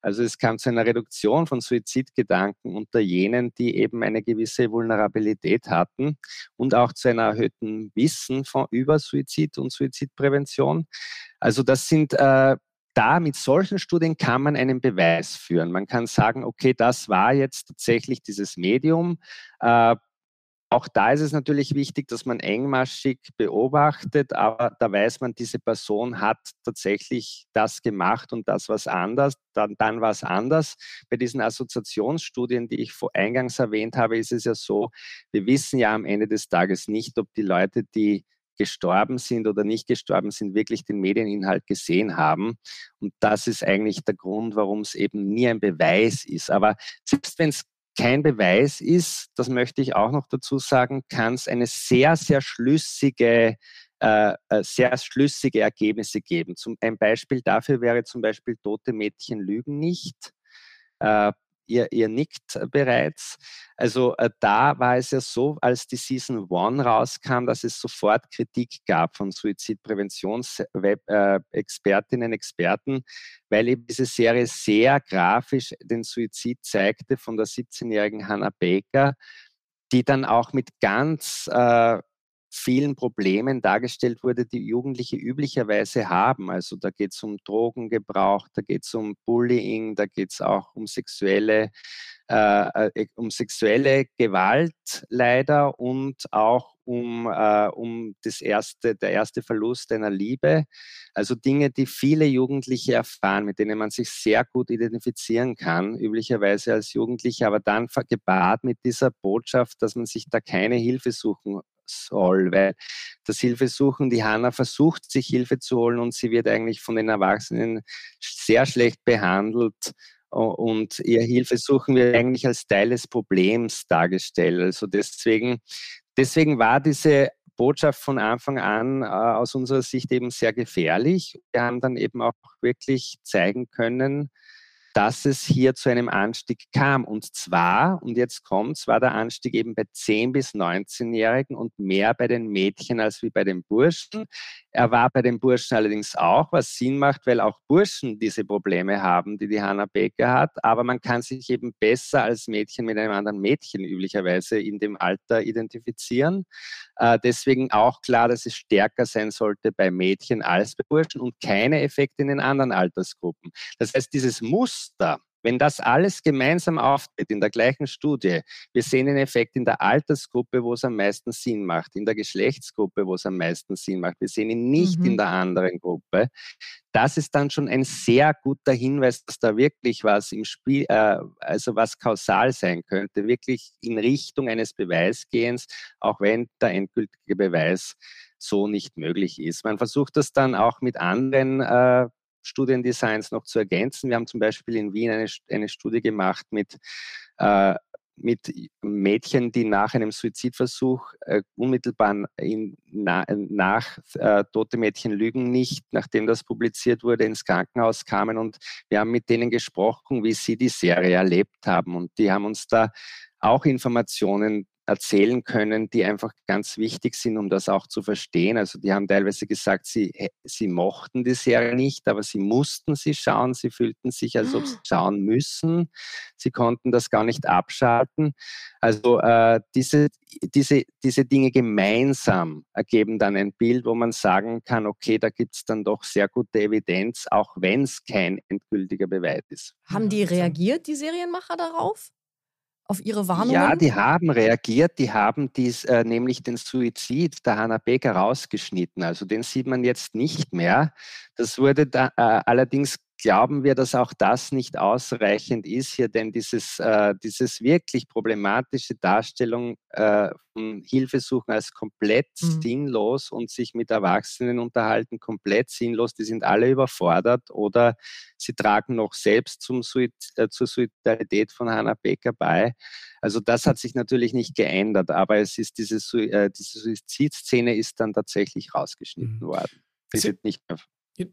Also es kam zu einer Reduktion von Suizidgedanken unter jenen, die eben eine gewisse Vulnerabilität hatten und auch zu einer erhöhten Wissen von, über Suizid und Suizidprävention. Also das sind äh, da mit solchen Studien kann man einen Beweis führen. Man kann sagen, okay, das war jetzt tatsächlich dieses Medium. Äh, auch da ist es natürlich wichtig, dass man engmaschig beobachtet, aber da weiß man, diese Person hat tatsächlich das gemacht und das was anders, dann, dann was anders. Bei diesen Assoziationsstudien, die ich vor eingangs erwähnt habe, ist es ja so, wir wissen ja am Ende des Tages nicht, ob die Leute, die gestorben sind oder nicht gestorben sind, wirklich den Medieninhalt gesehen haben. Und das ist eigentlich der Grund, warum es eben nie ein Beweis ist. Aber selbst wenn es kein Beweis ist, das möchte ich auch noch dazu sagen, kann es eine sehr, sehr schlüssige äh, äh, sehr schlüssige Ergebnisse geben. Zum, ein Beispiel dafür wäre zum Beispiel tote Mädchen lügen nicht. Äh, ihr, ihr nickt bereits. Also äh, da war es ja so, als die Season 1 rauskam, dass es sofort Kritik gab von Suizidpräventionsexpertinnen, äh, Experten, weil eben diese Serie sehr grafisch den Suizid zeigte von der 17-jährigen Hannah Baker, die dann auch mit ganz äh, vielen Problemen dargestellt wurde, die Jugendliche üblicherweise haben. Also da geht es um Drogengebrauch, da geht es um Bullying, da geht es auch um sexuelle, äh, äh, um sexuelle Gewalt leider und auch um, äh, um das erste, der erste Verlust einer Liebe. Also Dinge, die viele Jugendliche erfahren, mit denen man sich sehr gut identifizieren kann, üblicherweise als Jugendliche, aber dann gepaart mit dieser Botschaft, dass man sich da keine Hilfe suchen soll, weil das Hilfesuchen, die Hanna versucht, sich Hilfe zu holen und sie wird eigentlich von den Erwachsenen sehr schlecht behandelt und ihr Hilfesuchen wird eigentlich als Teil des Problems dargestellt. Also deswegen, deswegen war diese Botschaft von Anfang an äh, aus unserer Sicht eben sehr gefährlich. Wir haben dann eben auch wirklich zeigen können, dass es hier zu einem Anstieg kam. Und zwar, und jetzt kommt war der Anstieg eben bei 10- bis 19-Jährigen und mehr bei den Mädchen als wie bei den Burschen. Er war bei den Burschen allerdings auch, was Sinn macht, weil auch Burschen diese Probleme haben, die die Hannah Baker hat. Aber man kann sich eben besser als Mädchen mit einem anderen Mädchen üblicherweise in dem Alter identifizieren. Äh, deswegen auch klar, dass es stärker sein sollte bei Mädchen als bei Burschen und keine Effekte in den anderen Altersgruppen. Das heißt, dieses Muster, wenn das alles gemeinsam auftritt in der gleichen Studie, wir sehen den Effekt in der Altersgruppe, wo es am meisten Sinn macht, in der Geschlechtsgruppe, wo es am meisten Sinn macht. Wir sehen ihn nicht mhm. in der anderen Gruppe. Das ist dann schon ein sehr guter Hinweis, dass da wirklich was im Spiel, äh, also was kausal sein könnte, wirklich in Richtung eines Beweisgehens, auch wenn der endgültige Beweis so nicht möglich ist. Man versucht das dann auch mit anderen äh, Studiendesigns noch zu ergänzen. Wir haben zum Beispiel in Wien eine, eine Studie gemacht mit äh, mit Mädchen, die nach einem Suizidversuch äh, unmittelbar in, na, nach äh, Tote Mädchen lügen nicht, nachdem das publiziert wurde, ins Krankenhaus kamen und wir haben mit denen gesprochen, wie sie die Serie erlebt haben und die haben uns da auch Informationen erzählen können, die einfach ganz wichtig sind, um das auch zu verstehen. Also die haben teilweise gesagt, sie, sie mochten die Serie nicht, aber sie mussten sie schauen. Sie fühlten sich, als ob sie ah. schauen müssen. Sie konnten das gar nicht abschalten. Also äh, diese, diese, diese Dinge gemeinsam ergeben dann ein Bild, wo man sagen kann, okay, da gibt es dann doch sehr gute Evidenz, auch wenn es kein endgültiger Beweis ist.
Haben die reagiert, die Serienmacher, darauf? Auf Ihre Warnungen?
Ja, die haben reagiert. Die haben dies, äh, nämlich den Suizid der Hannah Baker rausgeschnitten. Also den sieht man jetzt nicht mehr. Das wurde da, äh, allerdings glauben wir, dass auch das nicht ausreichend ist hier, denn dieses, äh, dieses wirklich problematische Darstellung äh, von Hilfesuchen als komplett mhm. sinnlos und sich mit Erwachsenen unterhalten komplett sinnlos, die sind alle überfordert oder sie tragen noch selbst zum Suid, äh, zur Suizidalität von Hannah Becker bei. Also das hat sich natürlich nicht geändert, aber es ist diese, äh, diese Suizidszene ist dann tatsächlich rausgeschnitten mhm. worden. Die
wird nicht mehr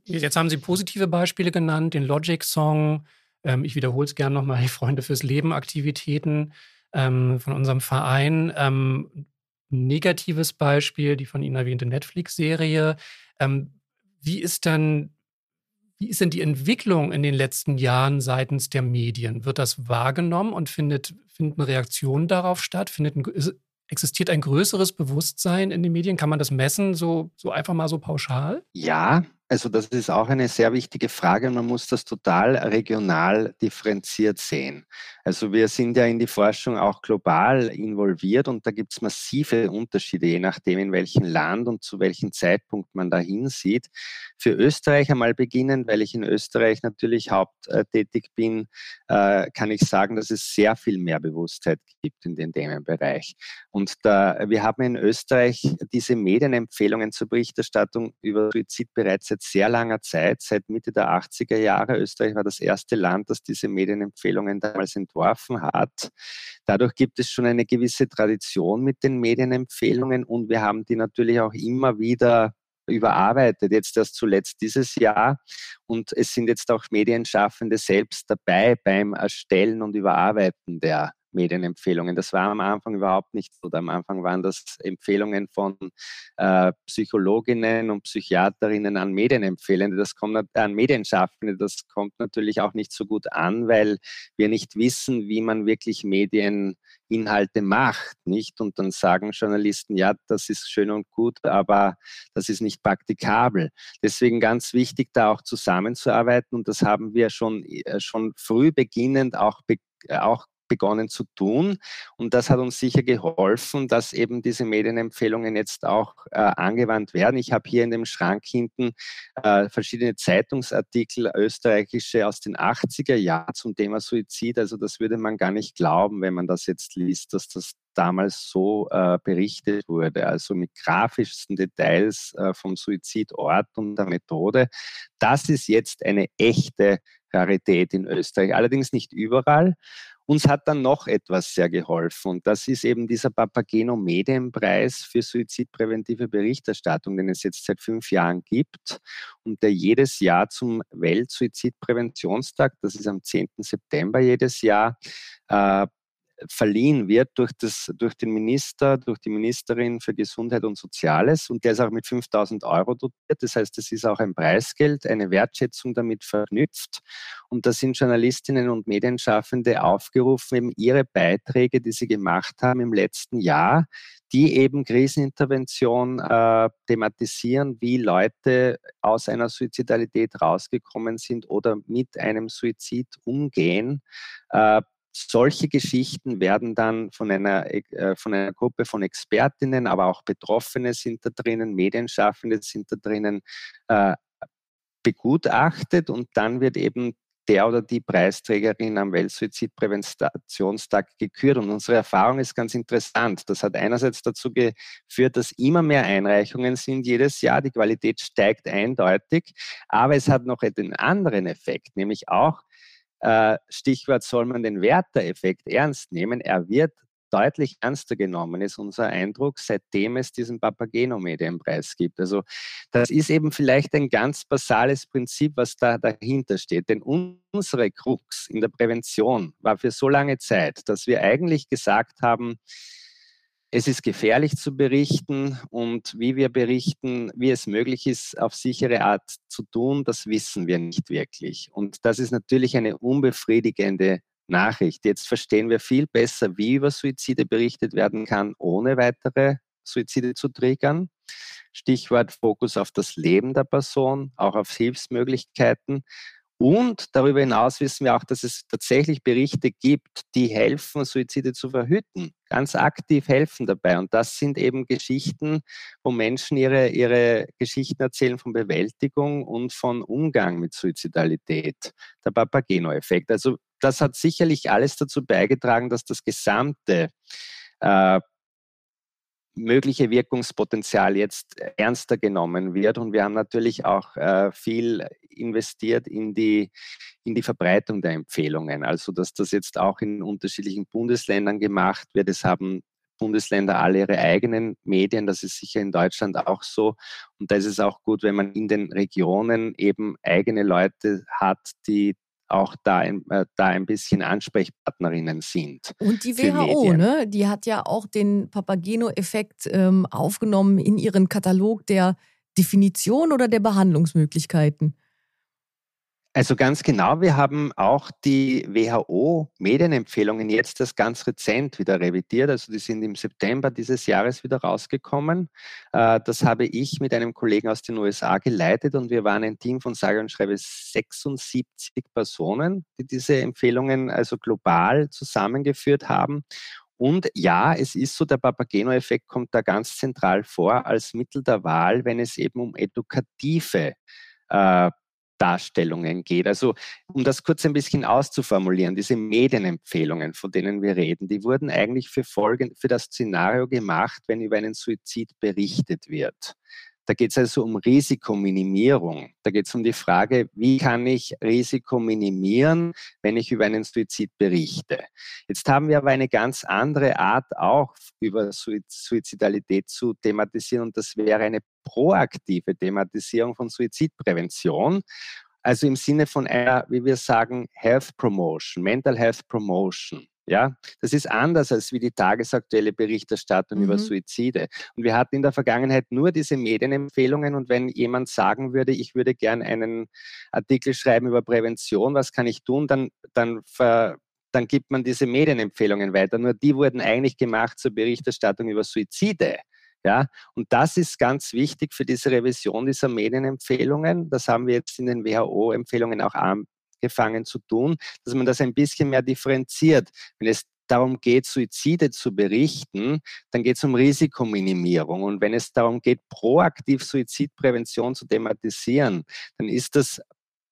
Jetzt haben Sie positive Beispiele genannt, den Logic-Song. Ähm, ich wiederhole es gerne nochmal, die Freunde fürs Leben Aktivitäten ähm, von unserem Verein. Ähm, negatives Beispiel, die von Ihnen erwähnte Netflix-Serie. Ähm, wie ist dann wie ist denn die Entwicklung in den letzten Jahren seitens der Medien? Wird das wahrgenommen und findet, finden Reaktionen darauf statt? Findet ein, existiert ein größeres Bewusstsein in den Medien? Kann man das messen, so, so einfach mal so pauschal?
Ja, also das ist auch eine sehr wichtige Frage man muss das total regional differenziert sehen. Also wir sind ja in die Forschung auch global involviert und da gibt es massive Unterschiede, je nachdem in welchem Land und zu welchem Zeitpunkt man da hinsieht. Für Österreich einmal beginnend, weil ich in Österreich natürlich haupttätig bin, äh, kann ich sagen, dass es sehr viel mehr Bewusstheit gibt in den Themenbereich. Und da, wir haben in Österreich diese Medienempfehlungen zur Berichterstattung über Suizid bereits seit sehr langer Zeit, seit Mitte der 80er Jahre. Österreich war das erste Land, das diese Medienempfehlungen damals entworfen hat. Dadurch gibt es schon eine gewisse Tradition mit den Medienempfehlungen und wir haben die natürlich auch immer wieder überarbeitet, jetzt erst zuletzt dieses Jahr. Und es sind jetzt auch Medienschaffende selbst dabei beim Erstellen und Überarbeiten der Medienempfehlungen. Das war am Anfang überhaupt nicht so. Am Anfang waren das Empfehlungen von äh, Psychologinnen und Psychiaterinnen an Medienempfehlende. Das kommt an Medienschaffende. Das kommt natürlich auch nicht so gut an, weil wir nicht wissen, wie man wirklich Medieninhalte macht, nicht? Und dann sagen Journalisten, ja, das ist schön und gut, aber das ist nicht praktikabel. Deswegen ganz wichtig, da auch zusammenzuarbeiten. Und das haben wir schon, äh, schon früh beginnend auch, auch begonnen zu tun. Und das hat uns sicher geholfen, dass eben diese Medienempfehlungen jetzt auch äh, angewandt werden. Ich habe hier in dem Schrank hinten äh, verschiedene Zeitungsartikel, österreichische aus den 80er Jahren zum Thema Suizid. Also das würde man gar nicht glauben, wenn man das jetzt liest, dass das damals so äh, berichtet wurde, also mit grafischsten Details äh, vom Suizidort und der Methode. Das ist jetzt eine echte Rarität in Österreich, allerdings nicht überall. Uns hat dann noch etwas sehr geholfen und das ist eben dieser Papageno Medienpreis für suizidpräventive Berichterstattung, den es jetzt seit fünf Jahren gibt und der jedes Jahr zum Weltsuizidpräventionstag, das ist am 10. September jedes Jahr, äh, verliehen wird durch, das, durch den Minister, durch die Ministerin für Gesundheit und Soziales. Und der ist auch mit 5000 Euro dotiert. Das heißt, es ist auch ein Preisgeld, eine Wertschätzung damit verknüpft. Und da sind Journalistinnen und Medienschaffende aufgerufen, eben ihre Beiträge, die sie gemacht haben im letzten Jahr, die eben Krisenintervention äh, thematisieren, wie Leute aus einer Suizidalität rausgekommen sind oder mit einem Suizid umgehen, äh, solche Geschichten werden dann von einer, äh, von einer Gruppe von Expertinnen, aber auch Betroffene sind da drinnen, Medienschaffende sind da drinnen, äh, begutachtet und dann wird eben der oder die Preisträgerin am Weltsuizidpräventionstag gekürt. Und unsere Erfahrung ist ganz interessant. Das hat einerseits dazu geführt, dass immer mehr Einreichungen sind jedes Jahr. Die Qualität steigt eindeutig. Aber es hat noch einen anderen Effekt, nämlich auch, Stichwort soll man den Werter-Effekt ernst nehmen. Er wird deutlich ernster genommen, ist unser Eindruck, seitdem es diesen Papageno-Medienpreis gibt. Also das ist eben vielleicht ein ganz basales Prinzip, was da dahinter steht. Denn unsere Krux in der Prävention war für so lange Zeit, dass wir eigentlich gesagt haben, es ist gefährlich zu berichten und wie wir berichten, wie es möglich ist, auf sichere Art zu tun, das wissen wir nicht wirklich. Und das ist natürlich eine unbefriedigende Nachricht. Jetzt verstehen wir viel besser, wie über Suizide berichtet werden kann, ohne weitere Suizide zu triggern. Stichwort Fokus auf das Leben der Person, auch auf Hilfsmöglichkeiten. Und darüber hinaus wissen wir auch, dass es tatsächlich Berichte gibt, die helfen, Suizide zu verhüten, ganz aktiv helfen dabei. Und das sind eben Geschichten, wo Menschen ihre, ihre Geschichten erzählen von Bewältigung und von Umgang mit Suizidalität, der Papageno-Effekt. Also das hat sicherlich alles dazu beigetragen, dass das gesamte äh, mögliche Wirkungspotenzial jetzt ernster genommen wird. Und wir haben natürlich auch äh, viel investiert in die, in die Verbreitung der Empfehlungen. Also, dass das jetzt auch in unterschiedlichen Bundesländern gemacht wird. Es haben Bundesländer alle ihre eigenen Medien. Das ist sicher in Deutschland auch so. Und da ist es auch gut, wenn man in den Regionen eben eigene Leute hat, die auch da ein, äh, da ein bisschen Ansprechpartnerinnen sind.
Und die WHO, ne, die hat ja auch den Papageno-Effekt ähm, aufgenommen in ihren Katalog der Definition oder der Behandlungsmöglichkeiten.
Also ganz genau, wir haben auch die WHO-Medienempfehlungen jetzt das ganz rezent wieder revidiert. Also die sind im September dieses Jahres wieder rausgekommen. Äh, das habe ich mit einem Kollegen aus den USA geleitet und wir waren ein Team von sage und schreibe 76 Personen, die diese Empfehlungen also global zusammengeführt haben. Und ja, es ist so, der Papageno-Effekt kommt da ganz zentral vor als Mittel der Wahl, wenn es eben um edukative äh, Darstellungen geht. Also um das kurz ein bisschen auszuformulieren, diese Medienempfehlungen, von denen wir reden, die wurden eigentlich für, Folgen, für das Szenario gemacht, wenn über einen Suizid berichtet wird. Da geht es also um Risikominimierung. Da geht es um die Frage, wie kann ich Risiko minimieren, wenn ich über einen Suizid berichte. Jetzt haben wir aber eine ganz andere Art auch über Suizidalität zu thematisieren und das wäre eine proaktive Thematisierung von Suizidprävention. Also im Sinne von einer, wie wir sagen, Health Promotion, Mental Health Promotion. Ja, das ist anders als wie die tagesaktuelle Berichterstattung mhm. über Suizide. Und wir hatten in der Vergangenheit nur diese Medienempfehlungen. Und wenn jemand sagen würde, ich würde gern einen Artikel schreiben über Prävention, was kann ich tun, dann, dann ver, dann gibt man diese Medienempfehlungen weiter. Nur die wurden eigentlich gemacht zur Berichterstattung über Suizide. Ja, und das ist ganz wichtig für diese Revision dieser Medienempfehlungen. Das haben wir jetzt in den WHO-Empfehlungen auch angefangen zu tun, dass man das ein bisschen mehr differenziert. Wenn es darum geht, Suizide zu berichten, dann geht es um Risikominimierung. Und wenn es darum geht, proaktiv Suizidprävention zu thematisieren, dann ist das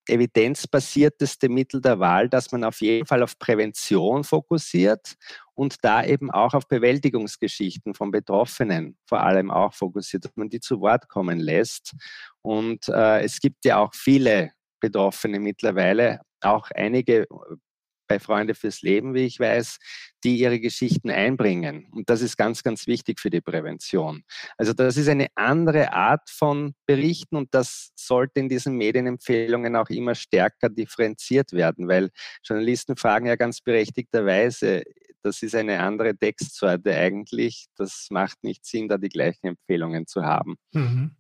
evidenzbasierteste Mittel der Wahl, dass man auf jeden Fall auf Prävention fokussiert und da eben auch auf Bewältigungsgeschichten von Betroffenen vor allem auch fokussiert, dass man die zu Wort kommen lässt. Und äh, es gibt ja auch viele Betroffene mittlerweile, auch einige bei Freunde fürs Leben, wie ich weiß, die ihre Geschichten einbringen. Und das ist ganz, ganz wichtig für die Prävention. Also das ist eine andere Art von Berichten und das sollte in diesen Medienempfehlungen auch immer stärker differenziert werden, weil Journalisten fragen ja ganz berechtigterweise, das ist eine andere Textsorte eigentlich. Das macht nicht Sinn, da die gleichen Empfehlungen zu haben.
Mhm.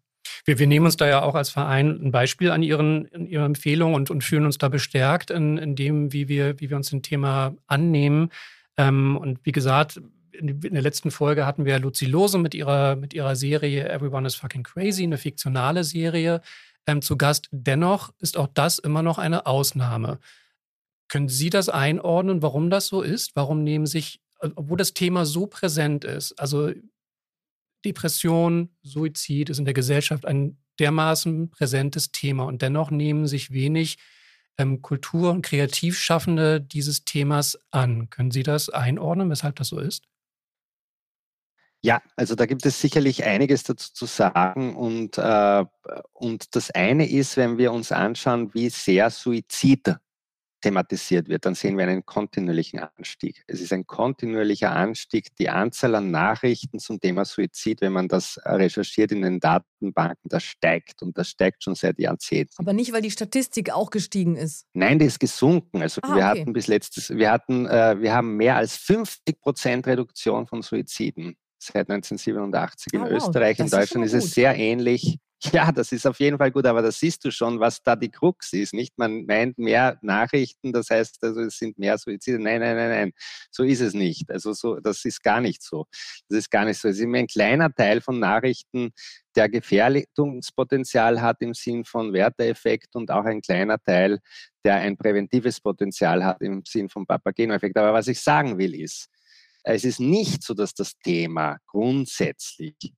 Wir, wir, nehmen uns da ja auch als Verein ein Beispiel an Ihren, in Ihrer Empfehlung und, und fühlen uns da bestärkt in, in dem, wie wir, wie wir uns dem Thema annehmen. Ähm, und wie gesagt, in, der letzten Folge hatten wir Luzi Lose mit ihrer, mit ihrer Serie Everyone is Fucking Crazy, eine fiktionale Serie, ähm, zu Gast. Dennoch ist auch das immer noch eine Ausnahme. Können Sie das einordnen, warum das so ist? Warum nehmen sich, obwohl das Thema so präsent ist, also Depression, Suizid ist in der Gesellschaft ein dermaßen präsentes Thema und dennoch nehmen sich wenig ähm, Kultur- und Kreativschaffende dieses Themas an. Können Sie das einordnen, weshalb das so ist?
Ja, also da gibt es sicherlich einiges dazu zu sagen. Und, äh, und das eine ist, wenn wir uns anschauen, wie sehr Suizid thematisiert wird, dann sehen wir einen kontinuierlichen Anstieg. Es ist ein kontinuierlicher Anstieg. Die Anzahl an Nachrichten zum Thema Suizid, wenn man das recherchiert in den Datenbanken, das steigt und das steigt schon seit Jahrzehnten.
Aber nicht, weil die Statistik auch gestiegen ist.
Nein, die ist gesunken. Also ah, wir okay. hatten bis letztes, wir hatten, äh, wir haben mehr als 50 Prozent Reduktion von Suiziden seit 1987 in oh, Österreich. Wow. In Deutschland ist, ist es sehr ähnlich. Ja, das ist auf jeden Fall gut, aber da siehst du schon, was da die Krux ist. Nicht, man meint mehr Nachrichten, das heißt, also es sind mehr Suizide. Nein, nein, nein, nein, so ist es nicht. Also so, das ist gar nicht so. Das ist gar nicht so. Es ist immer ein kleiner Teil von Nachrichten, der Gefährdungspotenzial hat im Sinn von Werteeffekt und auch ein kleiner Teil, der ein präventives Potenzial hat im Sinn von Papageno-Effekt. Aber was ich sagen will ist, es ist nicht so, dass das Thema grundsätzlich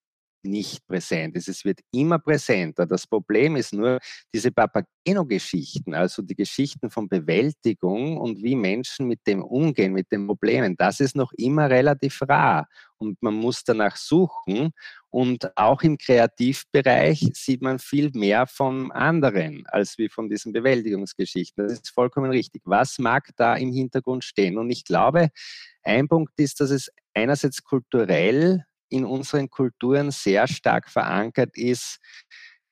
nicht präsent ist. Es wird immer präsenter. Das Problem ist nur diese Papageno-Geschichten, also die Geschichten von Bewältigung und wie Menschen mit dem umgehen, mit den Problemen. Das ist noch immer relativ rar und man muss danach suchen. Und auch im Kreativbereich sieht man viel mehr vom anderen als wie von diesen Bewältigungsgeschichten. Das ist vollkommen richtig. Was mag da im Hintergrund stehen? Und ich glaube, ein Punkt ist, dass es einerseits kulturell in unseren Kulturen sehr stark verankert ist,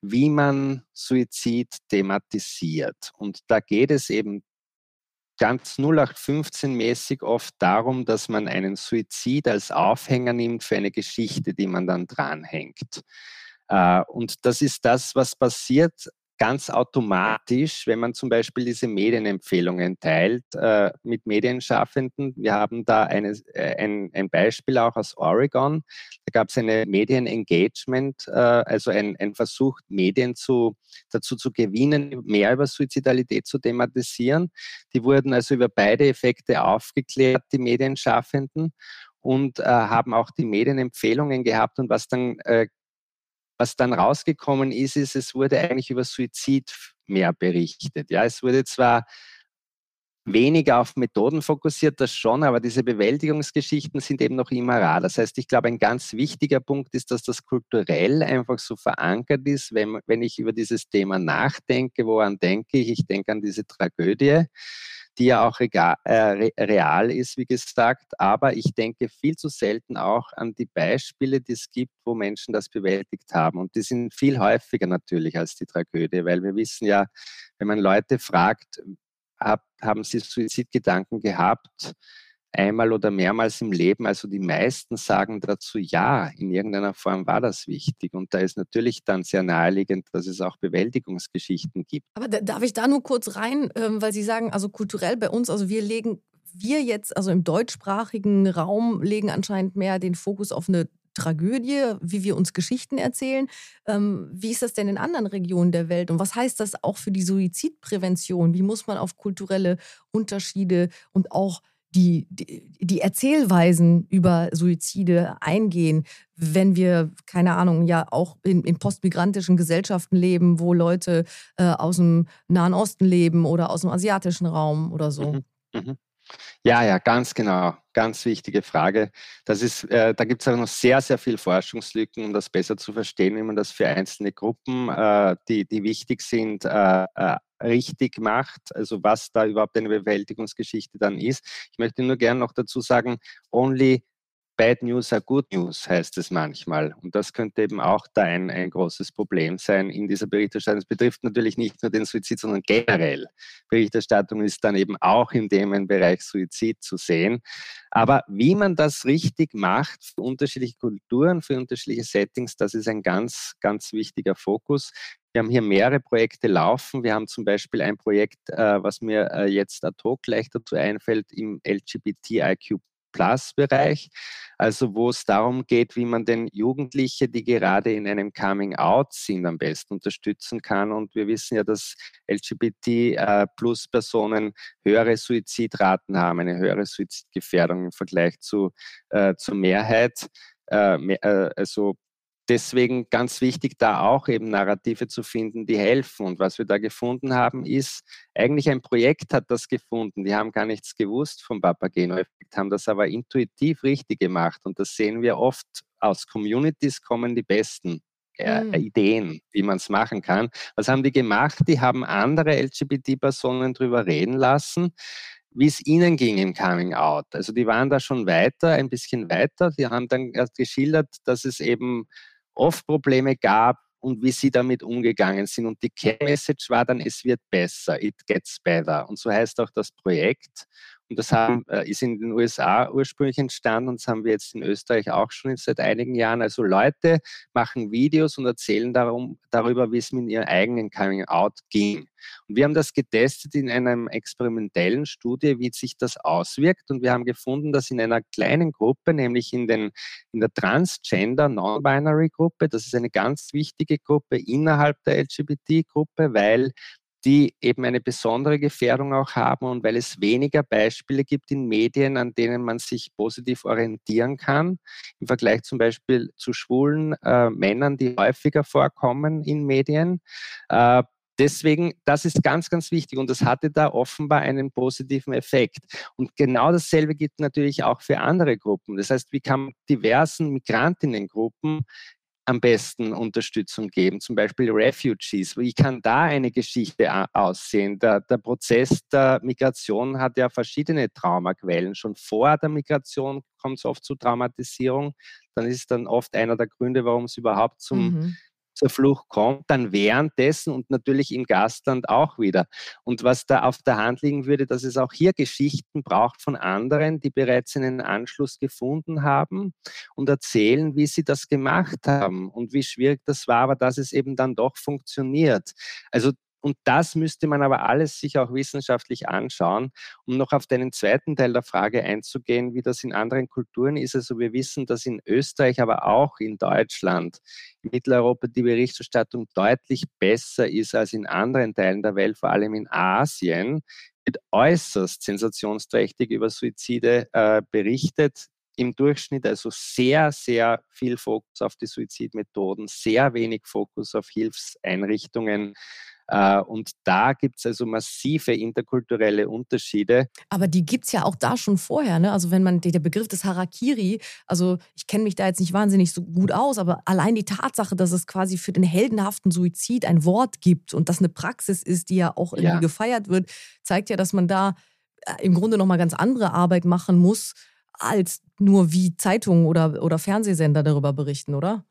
wie man Suizid thematisiert. Und da geht es eben ganz 0815-mäßig oft darum, dass man einen Suizid als Aufhänger nimmt für eine Geschichte, die man dann dranhängt. Äh, und das ist das, was passiert ganz automatisch, wenn man zum Beispiel diese Medienempfehlungen teilt äh, mit Medienschaffenden. Wir haben da eine, äh, ein, ein, Beispiel auch aus Oregon. Da gab es eine Medienengagement, äh, also ein, ein, Versuch, Medien zu, dazu zu gewinnen, mehr über Suizidalität zu thematisieren. Die wurden also über beide Effekte aufgeklärt, die Medienschaffenden und äh, haben auch die Medienempfehlungen gehabt und was dann äh, was dann rausgekommen ist, ist, es wurde eigentlich über Suizid mehr berichtet. Ja, es wurde zwar weniger auf Methoden fokussiert, das schon, aber diese Bewältigungsgeschichten sind eben noch immer rar. Das heißt, ich glaube, ein ganz wichtiger Punkt ist, dass das kulturell einfach so verankert ist, wenn, wenn ich über dieses Thema nachdenke, woran denke ich? Ich denke an diese Tragödie die ja auch äh, real ist, wie gesagt. Aber ich denke viel zu selten auch an die Beispiele, die es gibt, wo Menschen das bewältigt haben. Und die sind viel häufiger natürlich als die Tragödie, weil wir wissen ja, wenn man Leute fragt, haben sie Suizidgedanken gehabt, einmal oder mehrmals im Leben. Also die meisten sagen dazu ja, in irgendeiner Form war das wichtig. Und da ist natürlich dann sehr naheliegend, dass es auch Bewältigungsgeschichten gibt.
Aber da, darf ich da nur kurz rein, ähm, weil Sie sagen, also kulturell bei uns, also wir legen, wir jetzt, also im deutschsprachigen Raum, legen anscheinend mehr den Fokus auf eine Tragödie, wie wir uns Geschichten erzählen. Ähm, wie ist das denn in anderen Regionen der Welt? Und was heißt das auch für die Suizidprävention? Wie muss man auf kulturelle Unterschiede und auch die, die, die Erzählweisen über Suizide eingehen, wenn wir, keine Ahnung, ja auch in, in postmigrantischen Gesellschaften leben, wo Leute äh, aus dem Nahen Osten leben oder aus dem asiatischen Raum oder so. Mhm.
Mhm. Ja, ja, ganz genau. Ganz wichtige Frage. Das ist, äh, da gibt es auch noch sehr, sehr viel Forschungslücken, um das besser zu verstehen, wie man das für einzelne Gruppen, äh, die, die wichtig sind, äh, äh richtig macht, also was da überhaupt eine Bewältigungsgeschichte dann ist. Ich möchte nur gerne noch dazu sagen, only Bad News are Good News, heißt es manchmal. Und das könnte eben auch da ein, ein großes Problem sein in dieser Berichterstattung. Es betrifft natürlich nicht nur den Suizid, sondern generell. Berichterstattung ist dann eben auch in dem Bereich Suizid zu sehen. Aber wie man das richtig macht für unterschiedliche Kulturen, für unterschiedliche Settings, das ist ein ganz, ganz wichtiger Fokus. Wir haben hier mehrere Projekte laufen. Wir haben zum Beispiel ein Projekt, äh, was mir äh, jetzt ad hoc gleich dazu einfällt, im LGBTIQ Plus-Bereich, also wo es darum geht, wie man den Jugendlichen, die gerade in einem Coming-out sind, am besten unterstützen kann. Und wir wissen ja, dass LGBT-Plus-Personen äh, höhere Suizidraten haben, eine höhere Suizidgefährdung im Vergleich zu, äh, zur Mehrheit. Äh, äh, also deswegen ganz wichtig, da auch eben Narrative zu finden, die helfen. Und was wir da gefunden haben, ist, eigentlich ein Projekt hat das gefunden. Die haben gar nichts gewusst vom Papageno-Effekt, haben das aber intuitiv richtig gemacht. Und das sehen wir oft aus Communities kommen die besten äh, mhm. Ideen, wie man es machen kann. Was haben die gemacht? Die haben andere LGBT-Personen drüber reden lassen, wie es ihnen ging im Coming Out. Also die waren da schon weiter, ein bisschen weiter. Die haben dann erst geschildert, dass es eben oft Probleme gab und wie sie damit umgegangen sind. Und die Key-Message war dann, es wird besser, it gets better. Und so heißt auch das Projekt. Und das haben, äh, ist in den USA ursprünglich entstanden und das haben wir jetzt in Österreich auch schon seit einigen Jahren. Also Leute machen Videos und erzählen darum, darüber, wie es mit ihrem eigenen Coming Out ging. Und wir haben das getestet in einer experimentellen Studie, wie sich das auswirkt. Und wir haben gefunden, dass in einer kleinen Gruppe, nämlich in, den, in der Transgender Non-Binary Gruppe, das ist eine ganz wichtige Gruppe innerhalb der LGBT-Gruppe, weil die eben eine besondere Gefährdung auch haben und weil es weniger Beispiele gibt in Medien, an denen man sich positiv orientieren kann, im Vergleich zum Beispiel zu schwulen äh, Männern, die häufiger vorkommen in Medien. Äh, Deswegen, das ist ganz, ganz wichtig und das hatte da offenbar einen positiven Effekt. Und genau dasselbe gilt natürlich auch für andere Gruppen. Das heißt, wie kann man diversen Migrantinnengruppen am besten Unterstützung geben, zum Beispiel Refugees. Wie kann da eine Geschichte aussehen? Der, der, Prozess der Migration hat ja verschiedene Traumaquellen. Schon vor der Migration kommt es oft zu Traumatisierung. Dann ist dann oft einer der Gründe, warum es überhaupt zum mhm zur Flucht kommt, dann währenddessen und natürlich im Gastland auch wieder. Und was da auf der Hand liegen würde, dass es auch hier Geschichten braucht von anderen, die bereits einen Anschluss gefunden haben und erzählen, wie sie das gemacht haben und wie schwierig das war, aber dass es eben dann doch funktioniert. Also und das müsste man aber alles sich auch wissenschaftlich anschauen, um noch auf deinen zweiten Teil der Frage einzugehen, wie das in anderen Kulturen ist. Also wir wissen, dass in Österreich, aber auch in Deutschland, in Mitteleuropa die Berichterstattung deutlich besser ist als in anderen Teilen der Welt, vor allem in Asien, wird äußerst sensationsträchtig über Suizide äh, berichtet im Durchschnitt also sehr, sehr viel Fokus auf die Suizidmethoden, sehr wenig Fokus auf Hilfseinrichtungen. Äh, und da gibt es also massive interkulturelle Unterschiede.
Aber die gibt es ja auch da schon vorher. Ne? Also wenn man der Begriff des Harakiri, also ich kenne mich da jetzt nicht wahnsinnig so gut aus, aber allein die Tatsache, dass es quasi für den heldenhaften Suizid ein Wort gibt und das eine Praxis ist, die ja auch irgendwie ja. gefeiert wird, zeigt ja, dass man da äh, im Grunde nochmal ganz andere Arbeit machen muss, als nur wie Zeitungen oder, oder Fernsehsender darüber berichten, oder?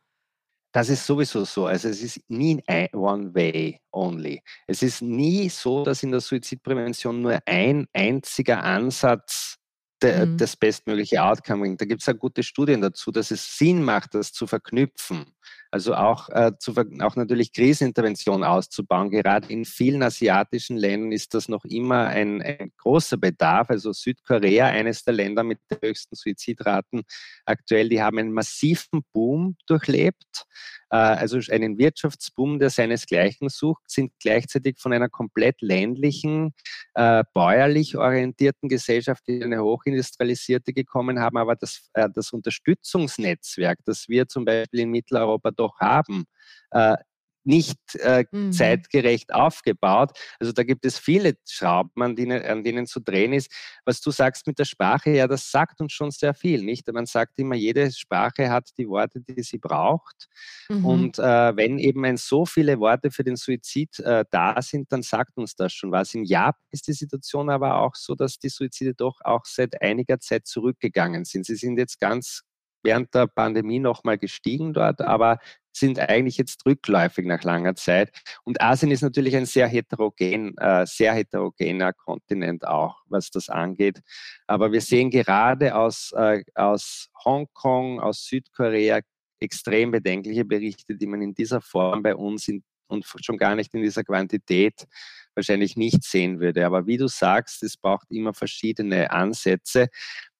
Das ist sowieso so. Also es ist nie one way only. Es ist nie so, dass in der Suizidprävention nur ein einziger Ansatz de, mhm. das bestmögliche Outcome bringt. Da gibt es ja gute Studien dazu, dass es Sinn macht, das zu verknüpfen. Also auch, äh, zu, auch natürlich Krisenintervention auszubauen. Gerade in vielen asiatischen Ländern ist das noch immer ein, ein großer Bedarf. Also Südkorea, eines der Länder mit den höchsten Suizidraten aktuell, die haben einen massiven Boom durchlebt. Äh, also einen Wirtschaftsboom, der seinesgleichen sucht, sind gleichzeitig von einer komplett ländlichen, äh, bäuerlich orientierten Gesellschaft in eine hochindustrialisierte gekommen haben. Aber das, äh, das Unterstützungsnetzwerk, das wir zum Beispiel in Mitteleuropa doch haben, äh, nicht äh, mhm. zeitgerecht aufgebaut. Also da gibt es viele Schrauben, an denen, an denen zu drehen ist. Was du sagst mit der Sprache, ja, das sagt uns schon sehr viel, nicht? Man sagt immer, jede Sprache hat die Worte, die sie braucht. Mhm. Und äh, wenn eben ein so viele Worte für den Suizid äh, da sind, dann sagt uns das schon was. In Japan ist die Situation aber auch so, dass die Suizide doch auch seit einiger Zeit zurückgegangen sind. Sie sind jetzt ganz während der Pandemie nochmal gestiegen dort, aber sind eigentlich jetzt rückläufig nach langer Zeit. Und Asien ist natürlich ein sehr heterogen, äh, sehr heterogener Kontinent auch, was das angeht. Aber wir sehen gerade aus, äh, aus Hongkong, aus Südkorea extrem bedenkliche Berichte, die man in dieser Form bei uns in, und schon gar nicht in dieser Quantität wahrscheinlich nicht sehen würde. Aber wie du sagst, es braucht immer verschiedene Ansätze.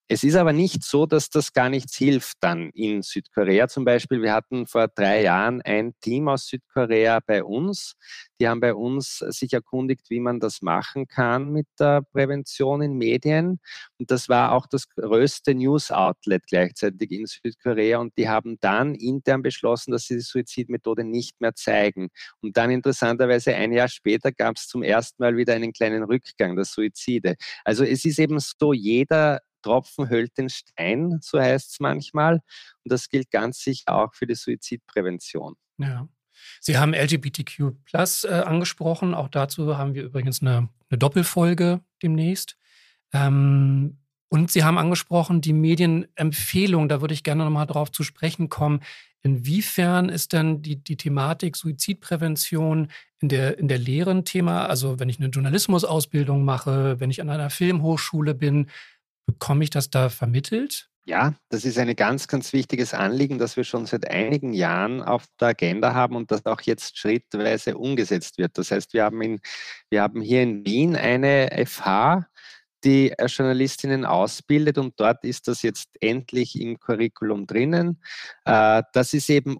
Es ist aber nicht so, dass das gar nichts hilft dann in Südkorea zum Beispiel. Wir hatten vor drei Jahren ein Team aus Südkorea bei uns. die haben bei uns sich erkundigt, wie man das machen kann mit der Prävention in Medien. Und das war auch das größte News-Outlet gleichzeitig in Südkorea. Und die haben dann intern beschlossen, dass sie die Suizidmethode nicht mehr zeigen. Und dann interessanterweise ein Jahr später gab es zum ersten Mal wieder einen kleinen Rückgang der Suizide. Also es ist eben so, jeder Tropfen hüllt den Stein, so heißt es manchmal. Und das gilt ganz sicher auch für die Suizidprävention.
Ja. Sie haben LGBTQ Plus äh, angesprochen. Auch dazu haben wir übrigens eine, eine Doppelfolge demnächst. Ähm, und Sie haben angesprochen die Medienempfehlung. Da würde ich gerne nochmal drauf zu sprechen kommen. Inwiefern ist denn die, die Thematik Suizidprävention in der, in der Lehre ein Thema? Also wenn ich eine Journalismusausbildung mache, wenn ich an einer Filmhochschule bin, bekomme ich das da vermittelt?
Ja, das ist ein ganz, ganz wichtiges Anliegen, das wir schon seit einigen Jahren auf der Agenda haben und das auch jetzt schrittweise umgesetzt wird. Das heißt, wir haben, in, wir haben hier in Wien eine FH, die äh, Journalistinnen ausbildet und dort ist das jetzt endlich im Curriculum drinnen. Äh, das ist eben,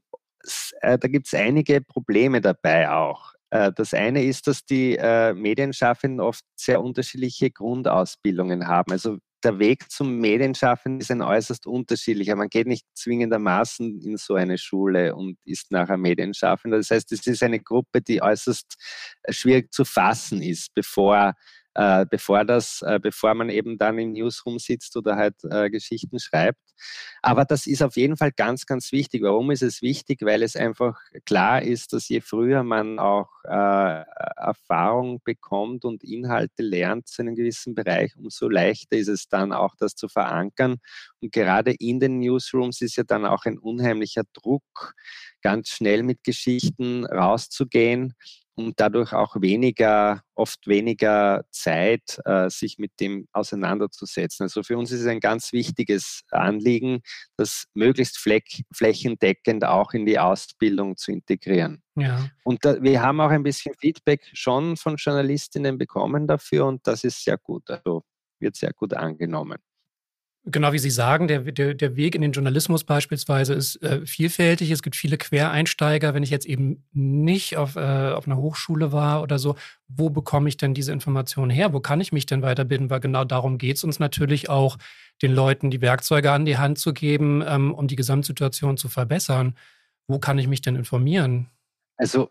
äh, da gibt es einige Probleme dabei auch. Das eine ist, dass die Medienschaffenden oft sehr unterschiedliche Grundausbildungen haben. Also der Weg zum Medienschaffen ist ein äußerst unterschiedlicher. Man geht nicht zwingendermaßen in so eine Schule und ist nachher Medienschaffender. Das heißt, es ist eine Gruppe, die äußerst äh, schwierig zu fassen ist, bevor äh, bevor, das, äh, bevor man eben dann im Newsroom sitzt oder halt äh, Geschichten schreibt. Aber das ist auf jeden Fall ganz, ganz wichtig. Warum ist es wichtig? Weil es einfach klar ist, dass je früher man auch äh, Erfahrung bekommt und Inhalte lernt zu einem gewissen Bereich, umso leichter ist es dann auch, das zu verankern. Und gerade in den Newsrooms ist ja dann auch ein unheimlicher Druck, ganz schnell mit Geschichten rauszugehen und dadurch auch weniger, oft weniger Zeit, äh, sich mit dem auseinanderzusetzen. Also für uns ist es ein ganz wichtiges Anliegen, das möglichst fläch flächendeckend auch in die Ausbildung zu integrieren. Ja. Und da, wir haben auch ein bisschen Feedback schon von Journalistinnen bekommen dafür und das ist sehr gut. Also wird sehr gut angenommen.
Genau wie Sie sagen, der, der, der Weg in den Journalismus beispielsweise ist äh, vielfältig. Es gibt viele Quereinsteiger. Wenn ich jetzt eben nicht auf, äh, auf einer Hochschule war oder so, wo bekomme ich denn diese Informationen her? Wo kann ich mich denn weiterbilden? Weil genau darum geht es uns natürlich auch, den Leuten die Werkzeuge an die Hand zu geben, ähm, um die Gesamtsituation zu verbessern. Wo kann ich mich denn informieren?
Also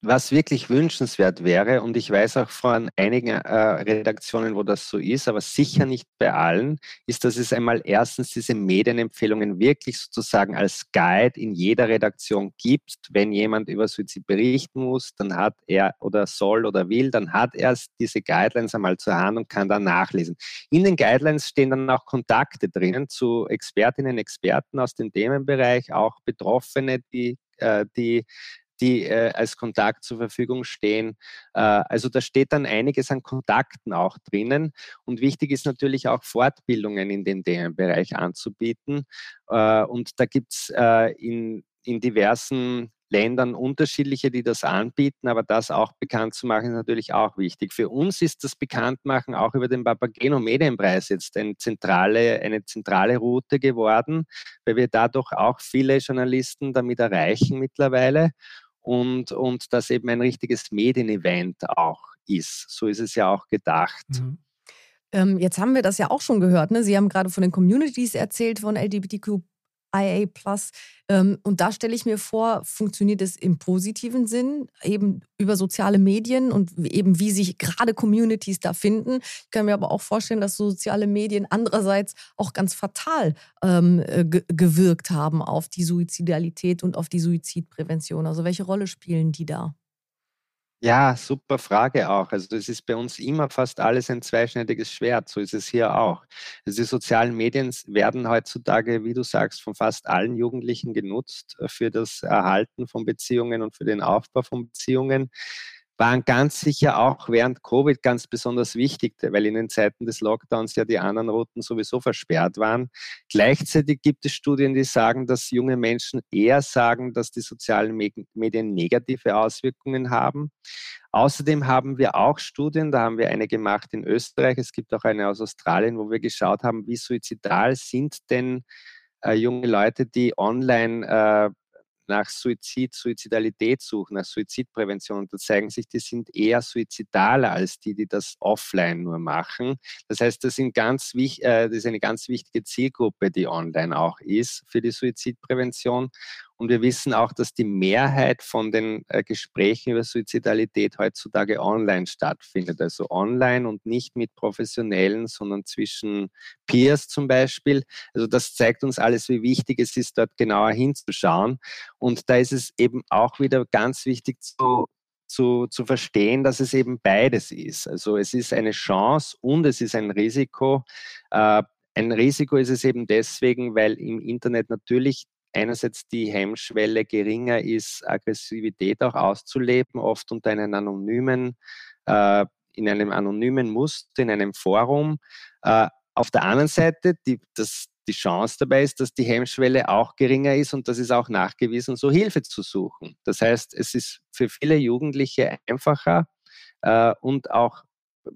was wirklich wünschenswert wäre, und ich weiß auch von einigen äh, Redaktionen, wo das so ist, aber sicher nicht bei allen, ist, dass es einmal erstens diese Medienempfehlungen wirklich sozusagen als Guide in jeder Redaktion gibt. Wenn jemand über Suizid berichten muss, dann hat er oder soll oder will, dann hat er diese Guidelines einmal zur Hand und kann dann nachlesen. In den Guidelines stehen dann auch Kontakte drinnen zu Expertinnen, Experten aus dem Themenbereich, auch Betroffene, die äh, die die äh, als Kontakt zur Verfügung stehen. Äh, also da steht dann einiges an Kontakten auch drinnen. Und wichtig ist natürlich auch Fortbildungen in den Themenbereich anzubieten. Äh, und da gibt es äh, in, in diversen Ländern unterschiedliche, die das anbieten, aber das auch bekannt zu machen, ist natürlich auch wichtig. Für uns ist das Bekanntmachen auch über den Papageno Medienpreis jetzt eine zentrale, eine zentrale Route geworden, weil wir dadurch auch viele Journalisten damit erreichen mittlerweile und, und das eben ein richtiges Medienevent auch ist. So ist es ja auch gedacht. Mhm.
Ähm, jetzt haben wir das ja auch schon gehört. Ne? Sie haben gerade von den Communities erzählt, von LGBTQ IA Plus. Ähm, und da stelle ich mir vor, funktioniert es im positiven Sinn, eben über soziale Medien und eben wie sich gerade Communities da finden. Ich kann mir aber auch vorstellen, dass soziale Medien andererseits auch ganz fatal ähm, äh, gewirkt haben auf die Suizidalität und auf die Suizidprävention. Also welche Rolle spielen die da?
Ja, super Frage auch. Also das ist bei uns immer fast alles ein zweischneidiges Schwert. So ist es hier auch. Also die sozialen Medien werden heutzutage, wie du sagst, von fast allen Jugendlichen genutzt äh, für das Erhalten von Beziehungen und für den Aufbau von Beziehungen waren ganz sicher auch während Covid ganz besonders wichtig, weil in den Zeiten des Lockdowns ja die anderen Routen sowieso versperrt waren. Gleichzeitig gibt es Studien, die sagen, dass junge Menschen eher sagen, dass die sozialen Medien negative Auswirkungen haben. Außerdem haben wir auch Studien, da haben wir eine gemacht in Österreich, es gibt auch eine aus Australien, wo wir geschaut haben, wie suizidal sind denn äh, junge Leute, die online äh, nach Suizid, Suizidalität suchen, nach Suizidprävention. Und da zeigen sich, die sind eher suizidaler als die, die das offline nur machen. Das heißt, das, sind ganz, äh, das ist eine ganz wichtige Zielgruppe, die online auch ist für die Suizidprävention. Und wir wissen auch, dass die Mehrheit von den äh, Gesprächen über Suizidalität heutzutage online stattfindet. Also online und nicht mit Professionellen, sondern zwischen Peers zum Beispiel. Also das zeigt uns alles, wie wichtig es ist, dort genauer hinzuschauen. Und da ist es eben auch wieder ganz wichtig zu zu, zu verstehen, dass es eben beides ist. Also es ist eine Chance und es ist ein Risiko. Äh, ein Risiko ist es eben deswegen, weil im Internet natürlich einerseits die Hemmschwelle geringer ist, Aggressivität auch auszuleben, oft unter einem anonymen, äh, in einem anonymen Muster, in einem Forum. Äh, auf der anderen Seite, die, das, die Chance dabei ist, dass die Hemmschwelle auch geringer ist und das ist auch nachgewiesen, so Hilfe zu suchen. Das heißt, es ist für viele Jugendliche einfacher äh, und auch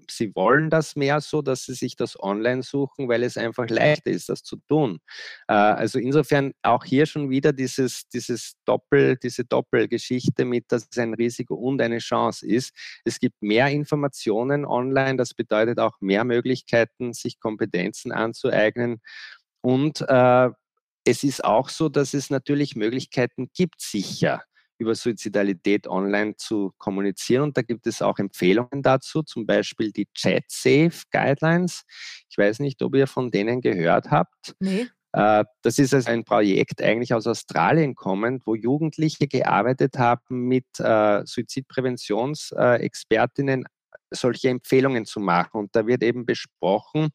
sie wollen das mehr so, dass sie sich das online suchen, weil es einfach leichter ist, das zu tun. Äh, also insofern auch hier schon wieder dieses, dieses Doppel, diese Doppelgeschichte mit, dass es ein Risiko und eine Chance ist. Es gibt mehr Informationen online, das bedeutet auch mehr Möglichkeiten, sich Kompetenzen anzueignen. Und äh, es ist auch so, dass es natürlich Möglichkeiten gibt, sicher über Suizidalität online zu kommunizieren. Und da gibt es auch Empfehlungen dazu, zum Beispiel die Chat Safe Guidelines. Ich weiß nicht, ob ihr von denen gehört habt. Nee. Äh, das ist also ein Projekt eigentlich aus Australien kommend, wo Jugendliche gearbeitet haben mit äh, Suizidpräventionsexpertinnen, solche Empfehlungen zu machen. Und da wird eben besprochen,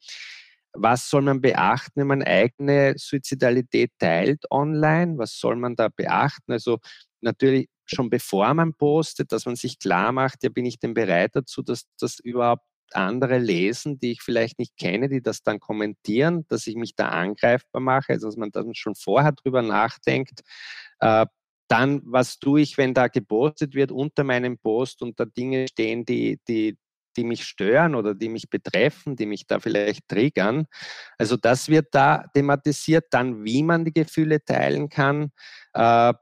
was soll man beachten, wenn man eigene Suizidalität teilt online? Was soll man da beachten? Also natürlich schon bevor man postet, dass man sich klar macht, ja, bin ich denn bereit dazu, dass das überhaupt andere lesen, die ich vielleicht nicht kenne, die das dann kommentieren, dass ich mich da angreifbar mache, also dass man dann schon vorher drüber nachdenkt. Äh, dann, was tue ich, wenn da gepostet wird unter meinem Post und da Dinge stehen, die, die, die mich stören oder die mich betreffen, die mich da vielleicht triggern. Also das wird da thematisiert, dann wie man die Gefühle teilen kann, äh,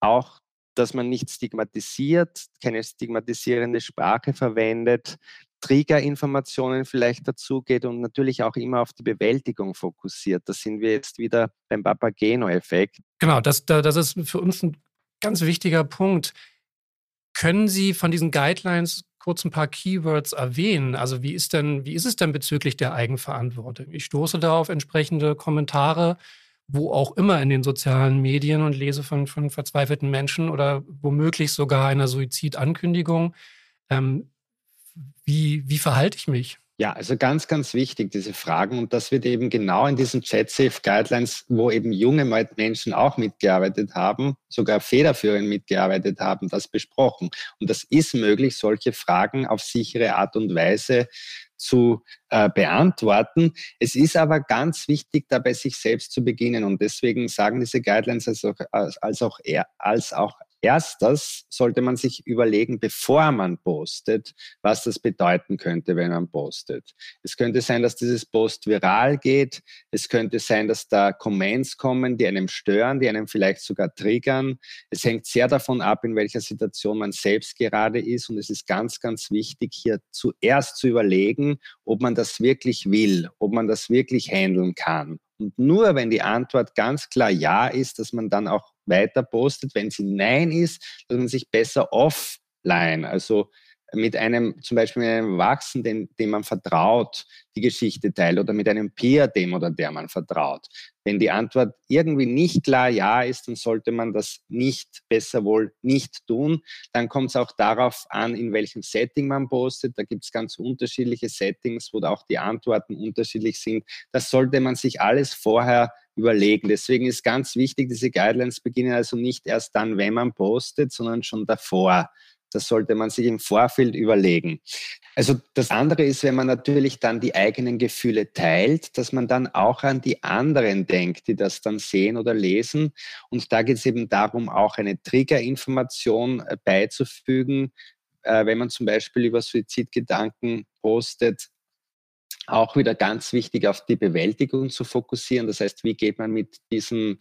auch dass man nicht stigmatisiert, keine stigmatisierende Sprache verwendet, Triggerinformationen vielleicht dazu geht und natürlich auch immer auf die Bewältigung fokussiert. Da sind wir jetzt wieder beim Papageno-Effekt.
Genau, das, das ist für uns ein ganz wichtiger Punkt. Können Sie von diesen Guidelines kurz ein paar Keywords erwähnen? Also wie ist denn, wie ist es denn bezüglich der Eigenverantwortung? Ich stoße da auf entsprechende Kommentare wo auch immer in den sozialen Medien und lese von, von verzweifelten Menschen oder womöglich sogar einer Suizidankündigung. Ähm, wie, wie verhalte ich mich?
Ja, also ganz, ganz wichtig, diese Fragen. Und das wird eben genau in diesen Chat-Safe Guidelines, wo eben junge Menschen auch mitgearbeitet haben, sogar federführend mitgearbeitet haben, das besprochen. Und das ist möglich, solche Fragen auf sichere Art und Weise zu äh, beantworten. Es ist aber ganz wichtig, dabei sich selbst zu beginnen. Und deswegen sagen diese Guidelines als auch, als auch, als auch erstes sollte man sich überlegen, bevor man postet, was das bedeuten könnte, wenn man postet. Es könnte sein, dass dieses Post viral geht. Es könnte sein, dass da Comments kommen, die einem stören, die einem vielleicht sogar triggern. Es hängt sehr davon ab, in welcher Situation man selbst gerade ist. Und es ist ganz, ganz wichtig, hier zuerst zu überlegen, ob man das wirklich will, ob man das wirklich handeln kann. Und nur wenn die Antwort ganz klar Ja ist, dass man dann auch weiter postet. Wenn sie Nein ist, dass man sich besser offline, also mit einem, zum Beispiel mit einem Erwachsenen, dem man vertraut, die Geschichte teilt oder mit einem Peer, dem oder der man vertraut. Wenn die Antwort irgendwie nicht klar Ja ist, dann sollte man das nicht, besser wohl nicht tun. Dann kommt es auch darauf an, in welchem Setting man postet. Da gibt es ganz unterschiedliche Settings, wo auch die Antworten unterschiedlich sind. Das sollte man sich alles vorher überlegen. Deswegen ist ganz wichtig, diese Guidelines beginnen also nicht erst dann, wenn man postet, sondern schon davor. Das sollte man sich im Vorfeld überlegen. Also das andere ist, wenn man natürlich dann die eigenen Gefühle teilt, dass man dann auch an die anderen denkt, die das dann sehen oder lesen. Und da geht es eben darum, auch eine Triggerinformation äh, beizufügen. Äh, wenn man zum Beispiel über Suizidgedanken postet, auch wieder ganz wichtig auf die Bewältigung zu fokussieren. Das heißt, wie geht man mit diesen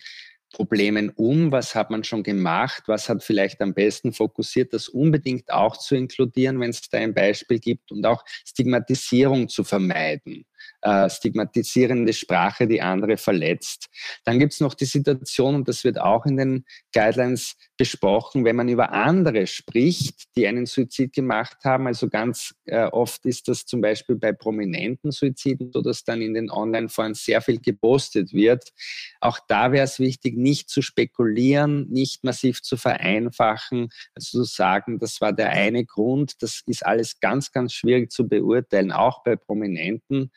Problemen um? Was hat man schon gemacht? Was hat vielleicht am besten fokussiert, das unbedingt auch zu inkludieren, wenn es da ein Beispiel gibt und auch Stigmatisierung zu vermeiden äh, stigmatisierende Sprache, die andere verletzt. Dann gibt es noch die Situation, und das wird auch in den Guidelines besprochen, wenn man über andere spricht, die einen Suizid gemacht haben. Also ganz äh, oft ist das zum Beispiel bei prominenten Suiziden so, dass dann in den Online-Foren sehr viel gepostet wird. Auch da wäre es wichtig, nicht zu spekulieren, nicht massiv zu vereinfachen, also zu sagen, das war der eine Grund. Das ist alles ganz, ganz schwierig zu beurteilen, auch bei Prominenten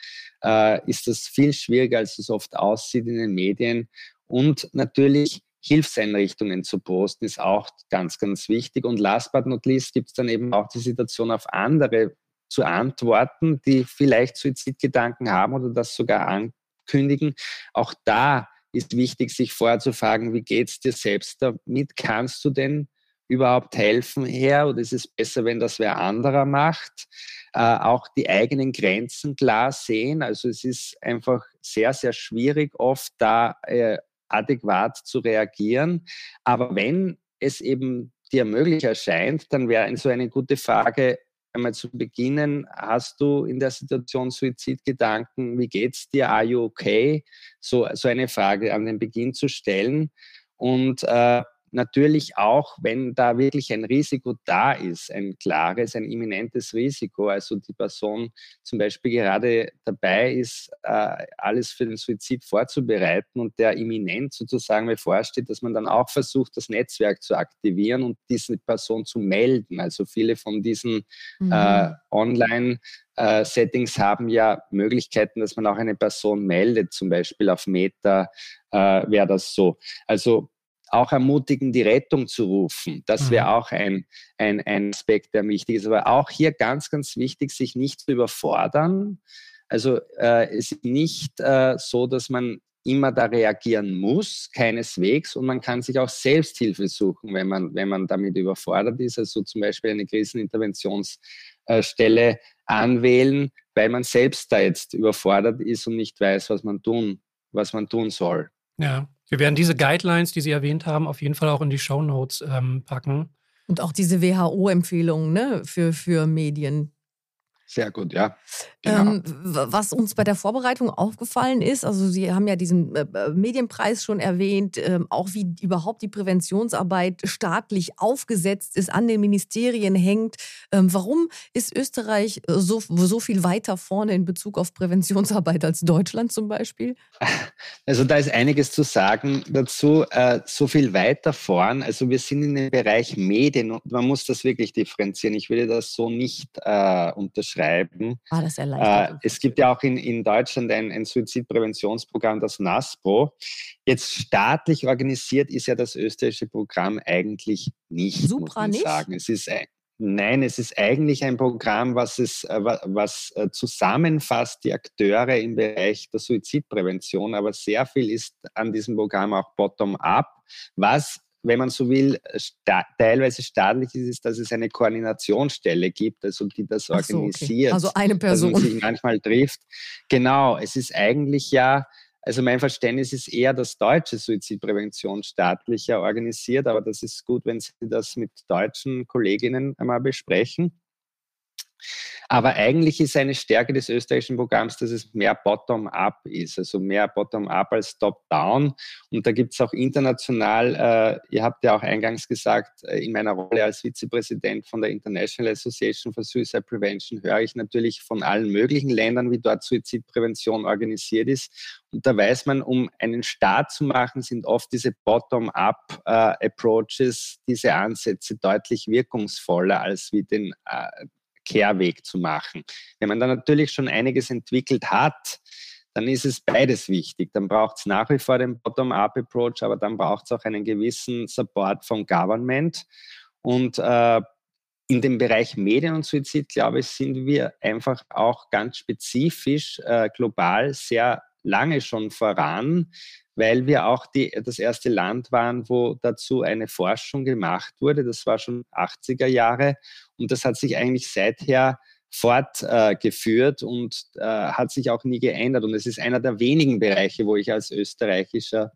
äh, ist das viel schwieriger, als es oft aussieht in den Medien. Und natürlich Hilfseinrichtungen zu posten, ist auch ganz, ganz wichtig. Und last but not least gibt es dann eben auch die Situation, auf andere zu antworten, die vielleicht Suizidgedanken haben oder das sogar ankündigen. Auch da ist wichtig, sich vorzufragen, wie geht es dir selbst damit? Kannst du denn überhaupt helfen her oder ist es besser, wenn das wer anderer macht? Äh, auch die eigenen Grenzen klar sehen. Also es ist einfach sehr, sehr schwierig, oft da äh, adäquat zu reagieren. Aber wenn es eben dir möglich erscheint, dann wäre so eine gute Frage, einmal zu beginnen, hast du in der Situation Suizidgedanken? Wie geht's dir? Are you okay? So, so eine Frage an den Beginn zu stellen. Und äh, natürlich auch, wenn da wirklich ein Risiko da ist, ein klares, ein imminentes Risiko, also die Person zum Beispiel gerade dabei ist, äh, alles für den Suizid vorzubereiten und der imminent sozusagen bevorsteht, dass man dann auch versucht, das Netzwerk zu aktivieren und diese Person zu melden. Also viele von diesen mhm. äh, Online- Uh, Settings haben ja Möglichkeiten, dass man auch eine Person meldet, zum Beispiel auf Meta uh, wäre das so. Also auch ermutigen, die Rettung zu rufen. Das wäre mhm. auch ein, ein, ein Aspekt, der wichtig ist. Aber auch hier ganz, ganz wichtig, sich nicht zu überfordern. Also äh, es ist nicht äh, so, dass man immer da reagieren muss, keineswegs. Und man kann sich auch Selbsthilfe suchen, wenn man, wenn man damit überfordert ist. Also zum Beispiel eine Kriseninterventionsstelle anwählen, weil man selbst da jetzt überfordert ist und nicht weiß, was man tun, was man tun soll.
Ja, wir werden diese Guidelines, die Sie erwähnt haben, auf jeden Fall auch in die Show Notes ähm, packen.
Und auch diese WHO-Empfehlungen ne, für, für Medien.
Sehr gut, ja.
Genau. Ähm, was uns bei der Vorbereitung aufgefallen ist, also Sie haben ja diesen äh, äh, Medienpreis schon erwähnt, äh, auch wie überhaupt die Präventionsarbeit staatlich aufgesetzt ist, an den Ministerien hängt. Ähm, warum ist Österreich äh, so, so viel weiter vorne in Bezug auf Präventionsarbeit als Deutschland zum Beispiel?
Also da ist einiges zu sagen dazu. Äh, so viel weiter vorn, also wir sind in dem Bereich Medien und man muss das wirklich differenzieren. Ich würde das so nicht äh, unterschreiben schreiben.
Ah, das erleichtert.
Äh, es gibt ja auch in, in Deutschland ein, ein Suizidpräventionsprogramm, das NASPO. Jetzt staatlich organisiert ist ja das österreichische Programm eigentlich nicht,
Supra muss man
nicht? sagen. Es ist ein, Nein, es ist eigentlich ein Programm, was, es, äh, was äh, zusammenfasst die Akteure im Bereich der Suizidprävention, aber sehr viel ist an diesem Programm auch bottom-up, was wenn man so will, sta teilweise staatlich ist, ist, dass es eine Koordinationsstelle gibt, also die das organisiert.
So, okay. Also eine Person.
Dass man sich manchmal trifft. Genau, es ist eigentlich ja, also mein Verständnis ist eher, dass deutsche Suizidprävention staatlicher organisiert, aber das ist gut, wenn Sie das mit deutschen Kolleginnen einmal besprechen. Aber eigentlich ist eine Stärke des österreichischen Programms, dass es mehr Bottom-up ist, also mehr Bottom-up als Top-down. Und da gibt es auch international, äh, ihr habt ja auch eingangs gesagt, äh, in meiner Rolle als Vizepräsident von der International Association for Suicide Prevention höre ich natürlich von allen möglichen Ländern, wie dort Suizidprävention organisiert ist. Und da weiß man, um einen Start zu machen, sind oft diese Bottom-up-Approaches, äh, diese Ansätze deutlich wirkungsvoller als wie den äh, Kehrweg zu machen. Wenn man dann natürlich schon einiges entwickelt hat, dann ist es beides wichtig. Dann braucht es nach wie vor den Bottom-up-Approach, aber dann braucht es auch einen gewissen Support vom Government. Und äh, in dem Bereich Medien und Suizid, glaube ich, sind wir einfach auch ganz spezifisch äh, global sehr lange schon voran, weil wir auch die, das erste Land waren, wo dazu eine Forschung gemacht wurde. Das war schon 80er Jahre und das hat sich eigentlich seither fortgeführt äh, und äh, hat sich auch nie geändert. Und es ist einer der wenigen Bereiche, wo ich als österreichischer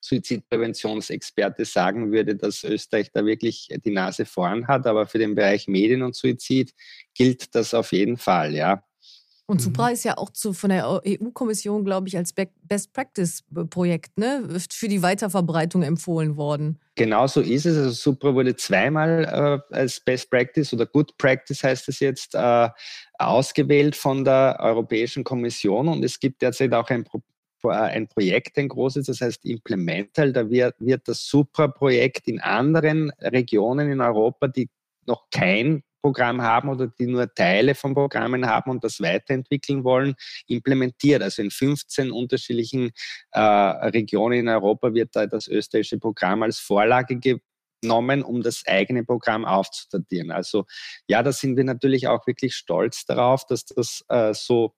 Suizidpräventionsexperte sagen würde, dass Österreich da wirklich die Nase vorn hat. Aber für den Bereich Medien und Suizid gilt das auf jeden Fall, ja.
Und Supra mhm. ist ja auch zu, von der EU-Kommission, glaube ich, als Best Practice-Projekt ne, für die Weiterverbreitung empfohlen worden.
Genau so ist es. Also Supra wurde zweimal äh, als Best Practice oder Good Practice heißt es jetzt äh, ausgewählt von der Europäischen Kommission und es gibt derzeit auch ein, Pro äh, ein Projekt, ein großes, das heißt Implemental. Da wird, wird das Supra-Projekt in anderen Regionen in Europa, die noch kein Programm haben oder die nur Teile von Programmen haben und das weiterentwickeln wollen, implementiert. Also in 15 unterschiedlichen äh, Regionen in Europa wird da das österreichische Programm als Vorlage genommen, um das eigene Programm aufzudatieren. Also ja, da sind wir natürlich auch wirklich stolz darauf, dass das äh, so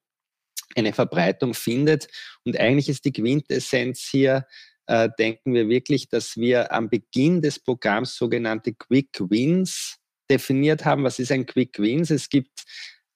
eine Verbreitung findet. Und eigentlich ist die Quintessenz hier, äh, denken wir wirklich, dass wir am Beginn des Programms sogenannte Quick Wins definiert haben, was ist ein Quick Wins. Es gibt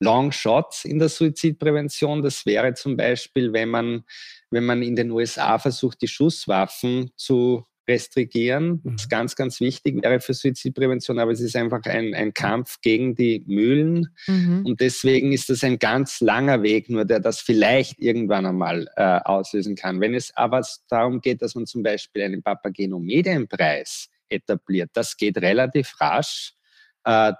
Long Shots in der Suizidprävention. Das wäre zum Beispiel, wenn man, wenn man in den USA versucht, die Schusswaffen zu restrigieren. Das ist mhm. ganz, ganz wichtig wäre für Suizidprävention, aber es ist einfach ein, ein Kampf gegen die Mühlen. Mhm. Und deswegen ist das ein ganz langer Weg, nur der das vielleicht irgendwann einmal äh, auslösen kann. Wenn es aber darum geht, dass man zum Beispiel einen Papageno-Medienpreis etabliert, das geht relativ rasch. Äh,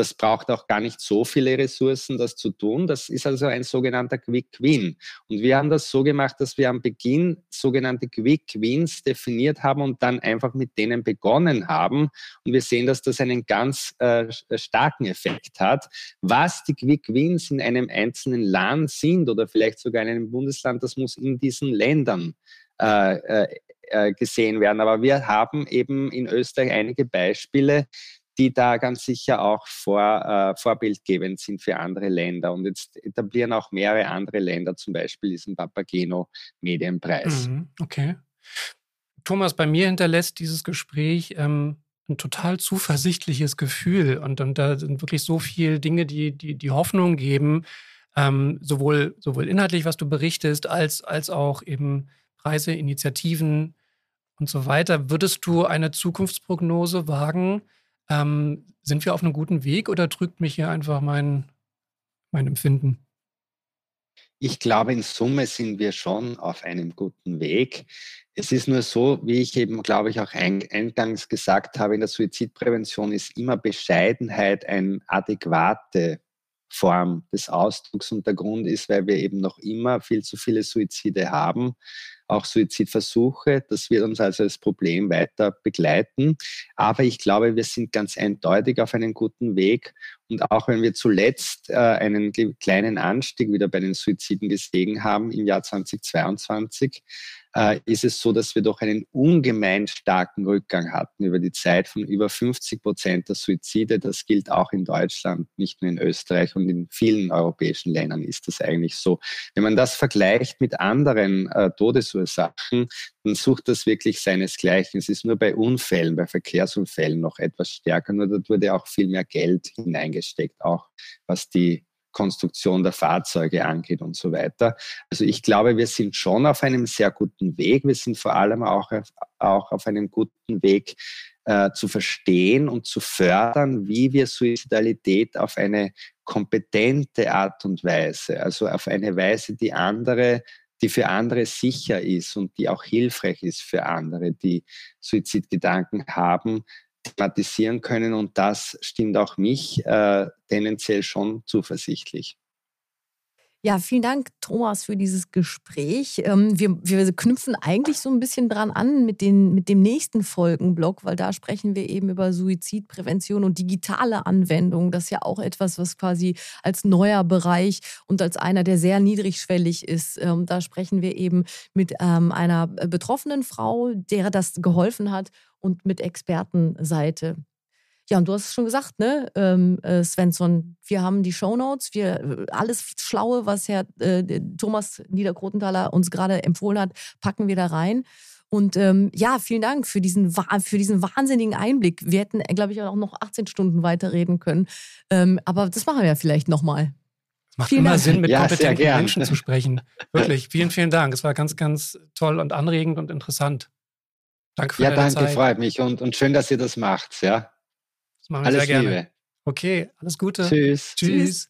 das braucht auch gar nicht so viele Ressourcen, das zu tun. Das ist also ein sogenannter Quick Win. Und wir haben das so gemacht, dass wir am Beginn sogenannte Quick Wins definiert haben und dann einfach mit denen begonnen haben. Und wir sehen, dass das einen ganz äh, starken Effekt hat. Was die Quick Wins in einem einzelnen Land sind oder vielleicht sogar in einem Bundesland, das muss in diesen Ländern äh, äh, äh gesehen werden. Aber wir haben eben in Österreich einige Beispiele, die da ganz sicher auch vor, äh, vorbildgebend sind für andere Länder. Und jetzt etablieren auch mehrere andere Länder zum Beispiel diesen Papageno-Medienpreis.
Mhm, okay. Thomas, bei mir hinterlässt dieses Gespräch ähm, ein total zuversichtliches Gefühl und, und da sind wirklich so viele Dinge, die, die, die Hoffnung geben, ähm, sowohl, sowohl inhaltlich, was du berichtest, als, als auch eben Preise, Initiativen und so weiter. Würdest du eine Zukunftsprognose wagen, ähm, sind wir auf einem guten Weg oder drückt mich hier einfach mein, mein Empfinden?
Ich glaube, in Summe sind wir schon auf einem guten Weg. Es ist nur so, wie ich eben, glaube ich, auch eingangs gesagt habe, in der Suizidprävention ist immer Bescheidenheit eine adäquate Form des Ausdrucks und der Grund ist, weil wir eben noch immer viel zu viele Suizide haben auch Suizidversuche. Das wird uns also als Problem weiter begleiten. Aber ich glaube, wir sind ganz eindeutig auf einem guten Weg. Und auch wenn wir zuletzt äh, einen kleinen Anstieg wieder bei den Suiziden gesehen haben im Jahr 2022, äh, ist es so, dass wir doch einen ungemein starken Rückgang hatten über die Zeit von über 50 Prozent der Suizide. Das gilt auch in Deutschland, nicht nur in Österreich und in vielen europäischen Ländern ist das eigentlich so. Wenn man das vergleicht mit anderen äh, Todesursachen, dann sucht das wirklich seinesgleichen. Es ist nur bei Unfällen, bei Verkehrsunfällen noch etwas stärker, nur dort wurde auch viel mehr Geld hineingesteckt, auch was die Konstruktion der Fahrzeuge angeht und so weiter. Also ich glaube, wir sind schon auf einem sehr guten Weg. Wir sind vor allem auch, auch auf einem guten Weg äh, zu verstehen und zu fördern, wie wir Suizidalität auf eine kompetente Art und Weise, also auf eine Weise, die andere die für andere sicher ist und die auch hilfreich ist für andere, die Suizidgedanken haben, thematisieren können. Und das stimmt auch mich äh, tendenziell schon zuversichtlich.
Ja, vielen Dank, Thomas, für dieses Gespräch. Ähm, wir, wir knüpfen eigentlich so ein bisschen dran an mit, den, mit dem nächsten Folgenblock, weil da sprechen wir eben über Suizidprävention und digitale Anwendung. Das ist ja auch etwas, was quasi als neuer Bereich und als einer, der sehr niedrigschwellig ist. Ähm, da sprechen wir eben mit ähm, einer betroffenen Frau, der das geholfen hat und mit Expertenseite. Ja, und du hast es schon gesagt, ne, ähm, äh, Svensson, wir haben die Shownotes, wir äh, alles Schlaue, was Herr äh, Thomas Niederkrotenthaler uns gerade empfohlen hat, packen wir da rein. Und ähm, ja, vielen Dank für diesen, für diesen wahnsinnigen Einblick. Wir hätten, glaube ich, auch noch 18 Stunden weiterreden können. Ähm, aber das machen wir ja vielleicht nochmal.
Es macht vielen immer Dank. Sinn, mit ja, kompetenten Menschen zu sprechen. Wirklich, vielen, vielen Dank. Es war ganz, ganz toll und anregend und interessant. Danke für
ja,
deine
danke,
Zeit.
freut mich und, und schön, dass ihr das macht. Ja.
Das machen wir
Alles
sehr gerne.
Liebe.
Okay, alles Gute.
Tschüss.
Tschüss.